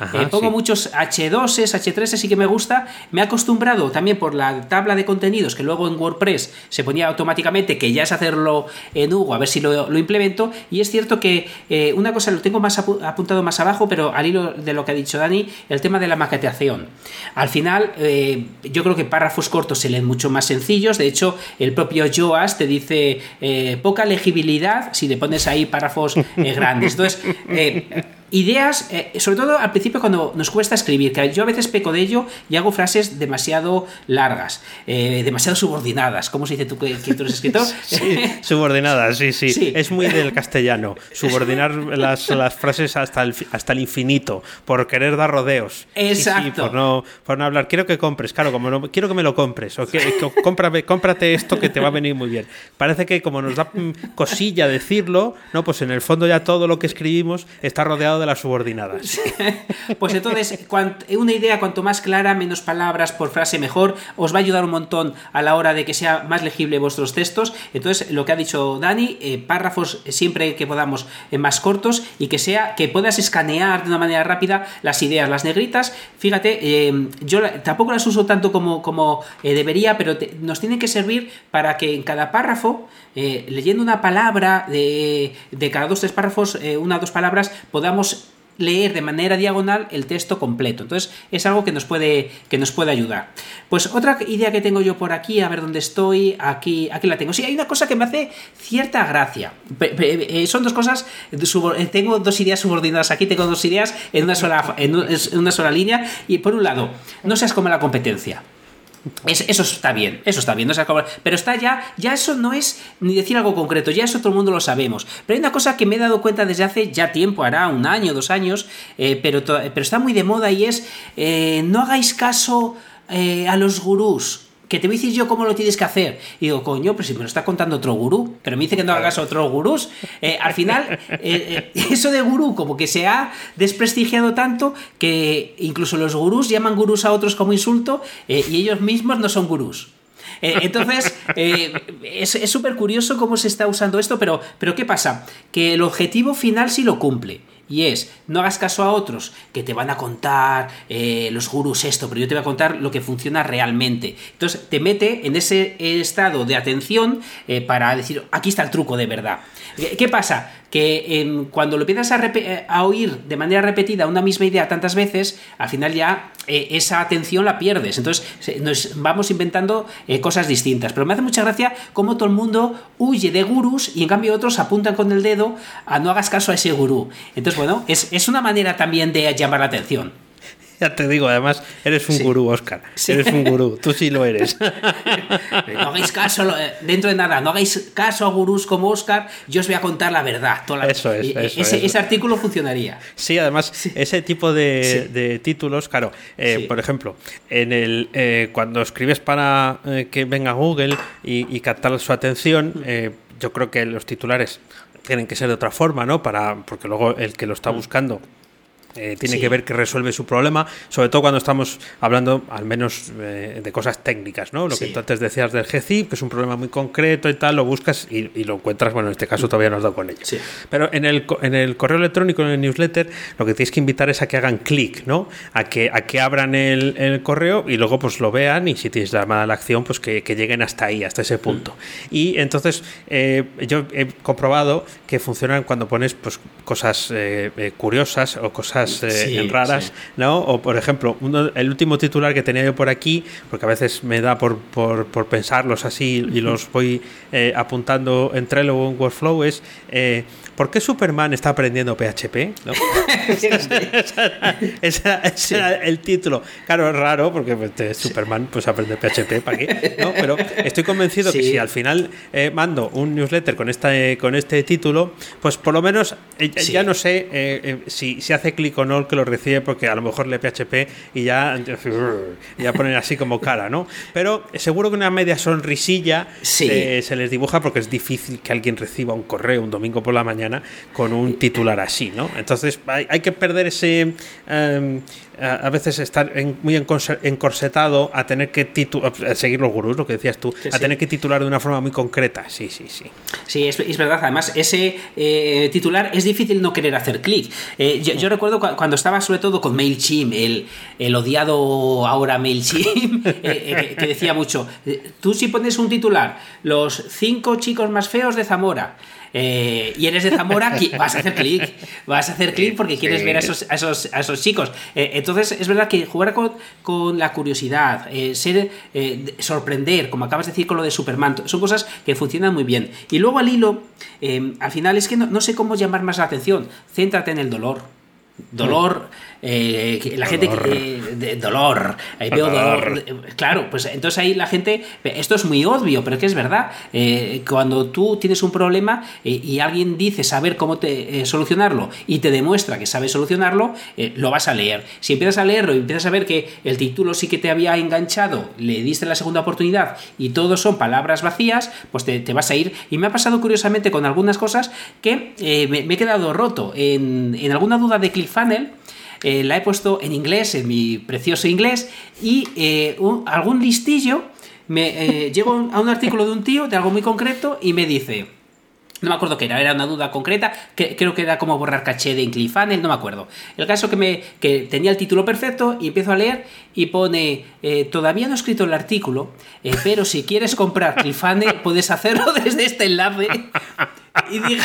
Eh, pongo muchos H2s, H3s, sí que me gusta. Me he acostumbrado también por la tabla de contenidos que luego en WordPress se ponía automáticamente, que ya es hacerlo en Hugo, a ver si lo, implemento. Y es cierto que eh, una cosa lo tengo más apuntado más abajo, pero al hilo de lo que ha dicho Dani, el tema de la maqueteación. Al final, eh, yo creo que párrafos cortos se leen mucho más sencillos. De hecho, el propio Joas te dice poca legibilidad si le pones ahí párrafos grandes. Entonces, ideas, eh, sobre todo al principio cuando nos cuesta escribir, que yo a veces peco de ello y hago frases demasiado largas, eh, demasiado subordinadas. ¿Cómo se dice tú que, tú eres escritor? <laughs> subordinadas, sí, sí, Es muy del castellano. Subordinar las, frases hasta el, hasta el infinito, por querer dar rodeos. Exacto. por, no, por no hablar. Quiero que compres, claro, como no, quiero que me lo compres, o que, cómprate esto que te va a venir muy bien. Parece que como nos da mm, cosilla decirlo, no, pues en el fondo ya todo lo que escribimos está rodeado de las subordinadas. <laughs> pues entonces, una idea cuanto más clara, menos palabras por frase mejor, os va a ayudar un montón a la hora de que sea más legible vuestros textos. Entonces, lo que ha dicho Dani, eh, párrafos siempre que podamos eh, más cortos y que sea que puedas escanear de una manera rápida las ideas, las negritas. Fíjate, eh, yo tampoco las uso tanto como, como debería, pero nos tienen que servir para que en cada párrafo, leyendo una palabra de, de cada dos, tres párrafos, una o dos palabras, podamos leer de manera diagonal el texto completo. Entonces es algo que nos puede, que nos puede ayudar. Pues otra idea que tengo yo por aquí, a ver dónde estoy, aquí, aquí la tengo. Sí, hay una cosa que me hace cierta gracia. Eh, son dos cosas, eh, tengo dos ideas subordinadas aquí, tengo dos ideas en una sola, en una sola línea. Y por un lado, no seas como la competencia eso está bien, eso está bien, pero está ya, ya eso no es ni decir algo concreto, ya eso todo el mundo lo sabemos. Pero hay una cosa que me he dado cuenta desde hace ya tiempo, hará un año, dos años, eh, pero, pero está muy de moda y es eh, no hagáis caso eh, a los gurús que te voy a decir yo cómo lo tienes que hacer. Y digo, coño, pero si me lo está contando otro gurú, pero me dice que no hagas otro gurús. Eh, al final, eh, eh, eso de gurú como que se ha desprestigiado tanto que incluso los gurús llaman gurús a otros como insulto y ellos mismos no son gurús. entonces, es súper curioso cómo se está usando esto, pero, pero ¿qué pasa? Que el objetivo final sí lo cumple y es no hagas caso a otros que te van a contar eh, los gurús esto, pero yo te voy a contar lo que funciona realmente. Entonces te mete en ese estado de atención eh, para decir, aquí está el truco de verdad. ¿Qué pasa? Que cuando lo empiezas a, oír de manera repetida una misma idea tantas veces, al final ya eh, esa atención la pierdes. Entonces nos vamos inventando cosas distintas. Pero me hace mucha gracia cómo todo el mundo huye de gurús y en cambio otros apuntan con el dedo a no hagas caso a ese gurú. Entonces, bueno, es, una manera también de llamar la atención. Ya te digo, además, eres un gurú, Oscar. Eres un gurú, tú sí lo eres. <laughs> no hagáis caso, eh, dentro de nada, no hagáis caso a gurús como Oscar, yo os voy a contar la verdad. eso es. ese, artículo funcionaría. Sí, además, ese tipo de, títulos, claro, eh, por ejemplo, en el eh, cuando escribes para que venga Google y, y captar su atención, yo creo que los titulares tienen que ser de otra forma, ¿no? Para, porque luego el que lo está buscando eh, tiene que ver que resuelve su problema, sobre todo cuando estamos hablando al menos eh, de cosas técnicas, ¿no? Lo que tú antes decías del GZIP, que es un problema muy concreto y tal, lo buscas y, lo encuentras, bueno, en este caso todavía no has dado con ello. Pero en el, en el correo electrónico, en el newsletter, lo que tienes que invitar es a que hagan clic, ¿no? A que, a que abran el, el, correo y luego pues lo vean y si tienes llamada a la acción, pues que, que, lleguen hasta ahí, hasta ese punto. Mm. Y entonces eh, yo he comprobado que funcionan cuando pones pues cosas curiosas o cosas eh, raras, ¿no? O por ejemplo, el último titular que tenía yo por aquí, porque a veces me da por, por, pensarlos así y los voy eh, apuntando en Trello o en Workflow, es eh, ¿por qué Superman está aprendiendo PHP? <laughs> <laughs> ese era el título. Claro, es raro porque pues, Superman pues aprende PHP, ¿para qué? ¿No? Pero estoy convencido que si al final mando un newsletter con, esta, con este título, pues por lo menos ya no sé si, si hace clic con no que lo recibe porque a lo mejor le PHP y ya, ya ponen así como cara, ¿no? Pero seguro que una media sonrisilla se, les dibuja porque es difícil que alguien reciba un correo un domingo por la mañana con un titular así, ¿no? Entonces hay, hay que perder ese... Em, a veces estar muy encorsetado a tener que a seguir los gurús, lo que decías tú, a tener que titular de una forma muy concreta. Sí, sí, sí. Sí, es, verdad. Además, ese eh, titular es difícil no querer hacer clic. Eh, yo, recuerdo cuando estaba sobre todo con MailChimp, el, el osiado ahora MailChimp, <laughs> eh, que decía mucho, tú si pones un titular, los cinco chicos más feos de Zamora, eh, y eres de Zamora, <laughs> vas a hacer clic. Vas a hacer clic porque quieres ver a esos, a esos, chicos. Eh, entonces, es verdad que jugar con, la curiosidad, eh, ser, sorprender, como acabas de decir con lo de Superman, son cosas que funcionan muy bien. Y luego al hilo, al final es que no sé cómo llamar más la atención. Céntrate en el dolor dolor, eh, la gente de dolor, ahí veo dolor. Claro, pues entonces ahí la gente, esto es muy obvio, pero que es verdad, eh, cuando tú tienes un problema eh, y alguien dice saber cómo te, solucionarlo y te demuestra que sabe solucionarlo, lo vas a leer. Si empiezas a leerlo y empiezas a ver que el título sí que te había enganchado, le diste la segunda oportunidad y todos son palabras vacías, pues te, vas a ir. Y me ha pasado curiosamente con algunas cosas que me, he quedado roto en, en alguna duda de Eh, la he puesto en inglés, en mi precioso inglés, y eh, algún listillo me eh, <laughs> llego a un artículo de un tío de algo muy concreto y me dice. No me acuerdo qué era, era una duda concreta, creo que era como borrar caché de ClickFunnels, no me acuerdo. El caso que me que tenía el título perfecto y empiezo a leer y pone, todavía no he escrito el artículo, pero si quieres comprar ClickFunnels puedes hacerlo <laughs> desde este enlace. <laughs> Y digo,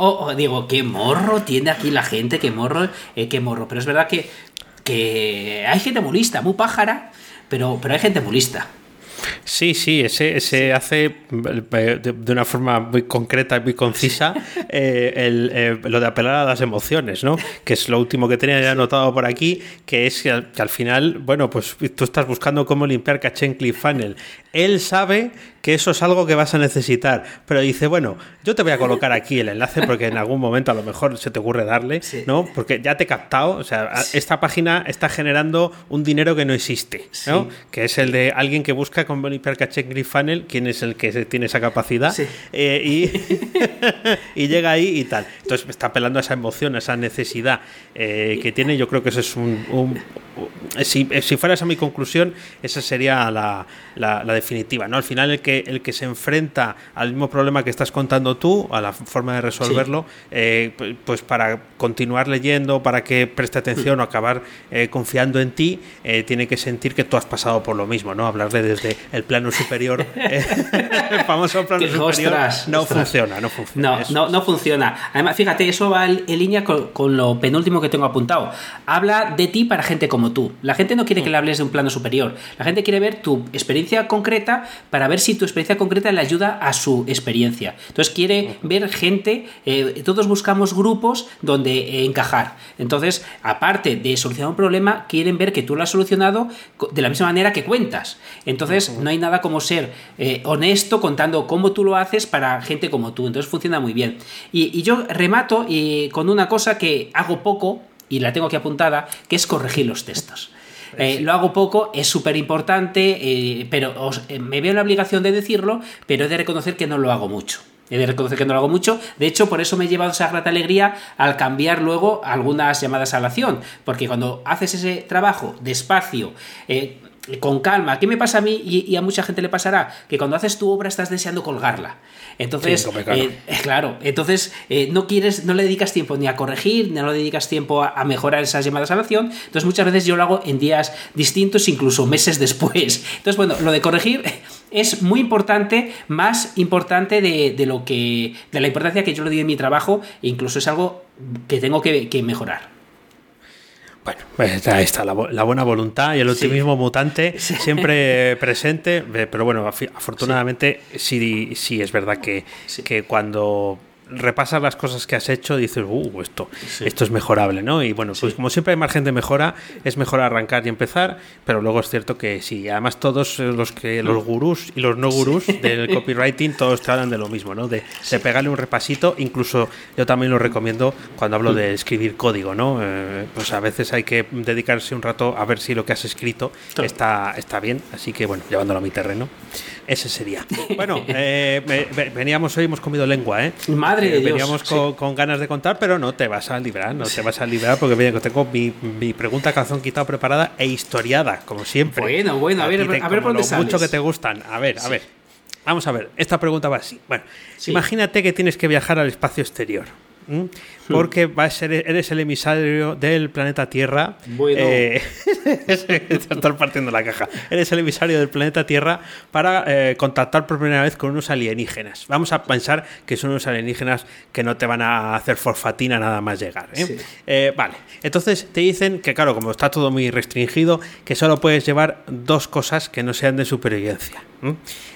oh, oh, digo, qué morro tiene aquí la gente, qué morro, eh, qué morro. Pero es verdad que, que hay gente muy lista, muy pájara, pero, pero hay gente muy lista. Sí, sí, ese, ese hace de, una forma muy concreta y muy concisa <laughs> eh, el, eh, lo de apelar a las emociones, ¿no? Que es lo último que tenía ya anotado por aquí, que es que al, final, bueno, pues tú estás buscando cómo limpiar caché en ClickFunnels. Él sabe que eso es algo que vas a necesitar, pero dice, bueno, yo te voy a colocar aquí el enlace porque en algún momento a lo mejor se te ocurre darle, ¿no? Porque ya te he captado, o sea, esta página está generando un dinero que no existe, ¿no? Que es el de alguien que busca con Hypercache Funnel, quién es el que tiene esa capacidad, eh, y, <laughs> y, llega ahí y tal. Entonces me está apelando a esa emoción, a esa necesidad eh, que tiene. Yo creo que eso es un. Si, si, fueras a mi conclusión, esa sería la, la, definitiva. ¿no? Al final, el que, el que se enfrenta al mismo problema que estás contando tú, a la forma de resolverlo, eh, pues para continuar leyendo, para que preste atención mm. o acabar confiando en ti, tiene que sentir que tú has pasado por lo mismo, ¿no? Hablarle desde el plano superior, <laughs> el famoso plano superior, no funciona, no funciona. No, no, funciona. Además, fíjate, eso va en, línea con, lo penúltimo que tengo apuntado. Habla de ti para gente como tú. La gente no quiere que le hables de un plano superior. La gente quiere ver tu experiencia concreta para ver si tu experiencia concreta le ayuda a su experiencia. Entonces quiere ver gente, eh, todos buscamos grupos donde eh, encajar. Entonces, aparte de solucionar un problema, quieren ver que tú lo has solucionado de la misma manera que cuentas. Entonces, no hay nada como ser eh, honesto contando cómo tú lo haces para gente como tú. Entonces funciona muy bien. Y, yo remato con una cosa que hago poco, y la tengo aquí apuntada, que es corregir los textos. Eh, lo hago poco, es súper importante, eh, pero me veo la obligación de decirlo, pero he de reconocer que no lo hago mucho. He de reconocer que no lo hago mucho. De hecho, por eso me he llevado esa grata alegría al cambiar luego algunas llamadas a la acción. Porque cuando haces ese trabajo despacio, con calma. ¿Qué me pasa a mí y, a mucha gente le pasará? Que cuando haces tu obra estás deseando colgarla. Entonces, eh, claro. entonces eh, no quieres, no le dedicas tiempo ni a corregir, no le dedicas tiempo a, mejorar esas llamadas a la acción. Entonces muchas veces yo lo hago en días distintos, incluso meses después. Entonces, bueno, lo de corregir es muy importante, más importante de, lo que, de la importancia que yo le doy en mi trabajo, e incluso es algo que tengo que mejorar. Bueno, pues ahí está la, buena voluntad y el optimismo mutante <laughs> siempre presente, eh, pero bueno, afortunadamente sí, sí, es verdad que, que cuando repasas las cosas que has hecho, dices, uh, esto, esto es mejorable, ¿no? Y bueno, pues como siempre hay margen de mejora, es mejor arrancar y empezar, pero luego es cierto que sí, además todos los que los gurús y los no gurús del copywriting, todos te hablan de lo mismo, ¿no? De, pegarle un repasito, incluso yo también lo recomiendo cuando hablo de escribir código, ¿no? Eh, pues a veces hay que dedicarse un rato a ver si lo que has escrito está, está bien, así que bueno, llevándolo a mi terreno. Ese sería. <laughs> Bueno, eh, veníamos hoy, hemos comido lengua, ¿eh? Madre de eh, Veníamos con, ganas de contar, pero no te vas a librar, no te vas a librar porque tengo mi, mi pregunta calzón quitado preparada e historiada, como siempre. Bueno, bueno, a, ver, a ver por dónde mucho que te gustan. A ver, a ver. Vamos a ver, esta pregunta va así. Bueno, imagínate que tienes que viajar al espacio exterior. Porque va a ser, eres el emisario del planeta Tierra. Bueno. Eh, <laughs> estar partiendo la caja. Eres el emisario del planeta Tierra para eh, contactar por primera vez con unos alienígenas. Vamos a pensar que son unos alienígenas que no te van a hacer forfatina nada más llegar. ¿eh? vale. Entonces te dicen que, claro, como está todo muy restringido, que solo puedes llevar dos cosas que no sean de supervivencia.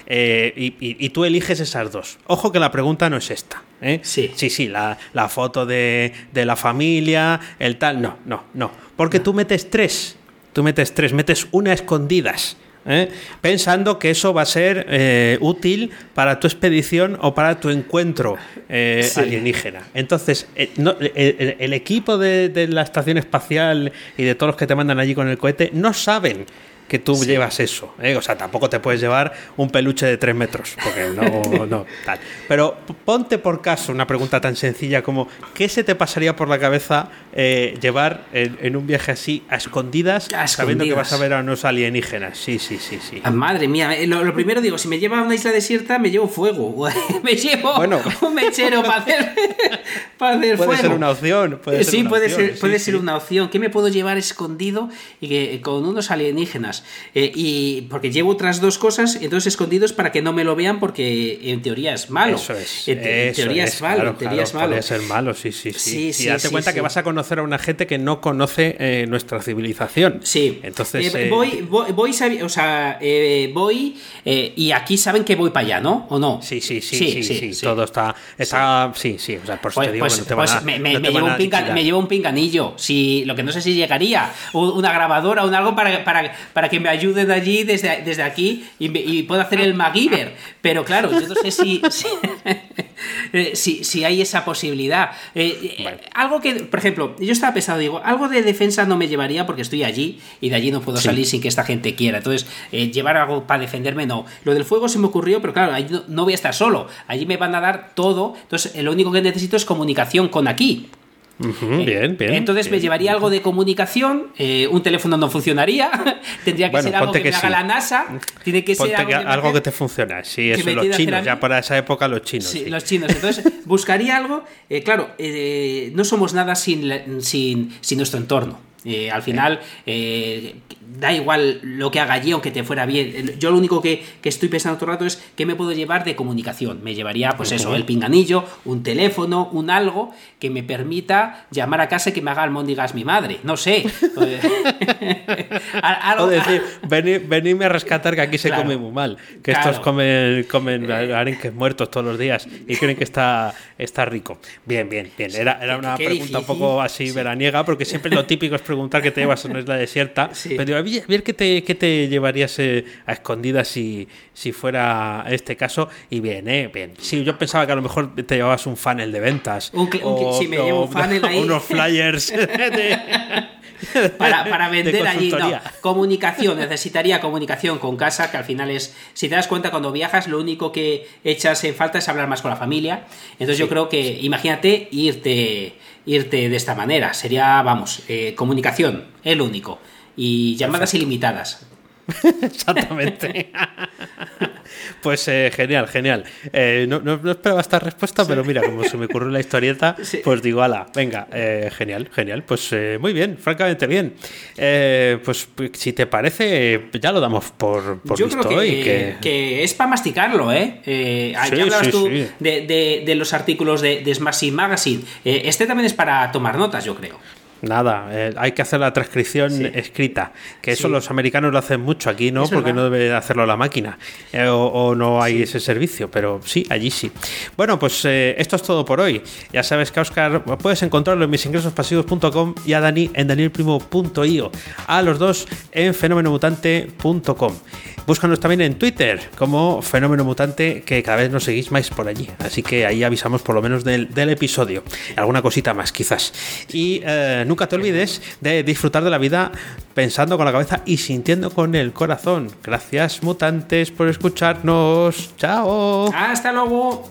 Y, tú eliges esas dos. Ojo que la pregunta no es esta. ¿eh? Sí. Sí, sí, la, foto de, la familia, el tal. No, no, no. Porque tú metes tres. Tú metes tres, metes una escondidas. ¿eh? pensando que eso va a ser eh, útil para tu expedición o para tu encuentro alienígena. Entonces, el, equipo de, de, la estación espacial y de todos los que te mandan allí con el cohete no saben que tú llevas eso. ¿eh? O sea, tampoco te puedes llevar un peluche de tres metros, porque no, <laughs> no, tal. Pero ponte por caso una pregunta tan sencilla como ¿qué se te pasaría por la cabeza eh, llevar en, un viaje así a escondidas, sabiendo que vas a ver a unos alienígenas? Sí, sí, sí, sí. Ah, madre mía, eh, lo, primero digo, si me lleva a una isla desierta, me llevo fuego. <laughs> me llevo un mechero para hacer, <laughs> para hacer puede ser una opción. Puede sí, puede, ser, puede ser una opción. ¿Qué me puedo llevar escondido y que, con unos alienígenas? Eh, y porque llevo otras dos cosas, entonces escondidos para que no me lo vean porque en teoría es malo. Eso es. En, teoría es, malo. en teoría es malo. Puede ser malo, sí, sí, sí. y date cuenta que vas a conocer conocer a una gente que no conoce eh, nuestra civilización. Sí. Entonces. Eh, voy, voy, voy, o sea, eh, voy y aquí saben que voy para allá, ¿no? ¿O no? Sí, sí, sí, sí, sí, todo está. está sí. sí, o sea, por eso pues, te digo pues, que no te pues me, me, me, llevo un pinga, me, llevo un pinganillo. Si, lo que no sé si llegaría, una grabadora o un algo para, para, para que me ayuden allí desde, desde aquí y, y pueda hacer el MacGyver. Pero claro, yo no sé si, <laughs> si, si, hay esa posibilidad. Eh, algo que, por ejemplo, yo estaba pensando, digo, algo de defensa no me llevaría porque estoy allí y de allí no puedo salir sin que esta gente quiera. Entonces, eh, llevar algo para defenderme no. Lo del fuego se me ocurrió, pero claro, allí no, voy a estar solo. Allí me van a dar todo. Entonces, lo único que necesito es comunicación con aquí. Bien, bien. Entonces me llevaría algo de comunicación, eh, un teléfono no funcionaría, <laughs> tendría que ser algo que, me haga la NASA, tiene que ser algo, que, te funciona, sí, eso los chinos, ya para esa época los chinos. Sí, los chinos. Entonces <laughs> buscaría algo, eh, claro, eh, no somos nada sin, sin, sin nuestro entorno. Eh, al final, eh, da igual lo que haga allí, aunque te fuera bien. Yo lo único que, estoy pensando todo el rato es qué me puedo llevar de comunicación. Me llevaría, pues eso, el pinganillo, un teléfono, un algo que me permita llamar a casa y que me haga almóndigas mi madre. No sé. <laughs> <laughs> o decir, venidme a rescatar que aquí se come muy mal. Que estos comen, comen arenques muertos todos los días y creen que está, está rico. Bien, bien, bien. Era, era una pregunta un poco así veraniega, porque siempre lo típico es preguntar qué te llevas a una isla desierta. Pero a ver qué te, qué te llevarías eh, a escondidas si, si fuera este caso. Y bien, ¿eh? Bien. Sí, yo pensaba que a lo mejor te llevabas un funnel de ventas. Un, si me llevo un funnel ahí. Unos flyers. <laughs> <laughs> para, para, vender allí. No, comunicación, necesitaría comunicación con casa, que al final es, si te das cuenta, cuando viajas, lo único que echas en falta es hablar más con la familia. Entonces yo creo que, imagínate irte irte de esta manera. Sería, vamos, eh, comunicación, el único. Y llamadas ilimitadas. <laughs> Exactamente. <laughs> pues eh, genial, genial. Eh, no, no, esperaba esta respuesta, pero mira, como se me ocurrió la historieta, <laughs> pues digo, ala, venga, genial, genial. Pues muy bien, francamente bien. Pues, pues, si te parece, ya lo damos por, por Yo creo que, que... es para masticarlo, ¿eh? aquí hablabas tú de, de, los artículos de, de Smashing Magazine. este también es para tomar notas, yo creo. Nada, eh, hay que hacer la transcripción escrita, que eso los americanos lo hacen mucho aquí, ¿no? Porque no debe hacerlo la máquina eh, o, no hay ese servicio, pero sí, allí sí. Bueno, pues eh, esto es todo por hoy. Ya sabes que Oscar puedes encontrarlo en misingresospasivos.com y a Dani en danielprimo.io, a los dos en fenomenomutante.com. Búscanos también en Twitter como Fenómeno Mutante, que cada vez nos seguís más por allí. Así que ahí avisamos por lo menos del, episodio. Alguna cosita más, quizás. Y nunca te olvides de disfrutar de la vida pensando con la cabeza y sintiendo con el corazón. Gracias, mutantes, por escucharnos. Chao. Hasta luego.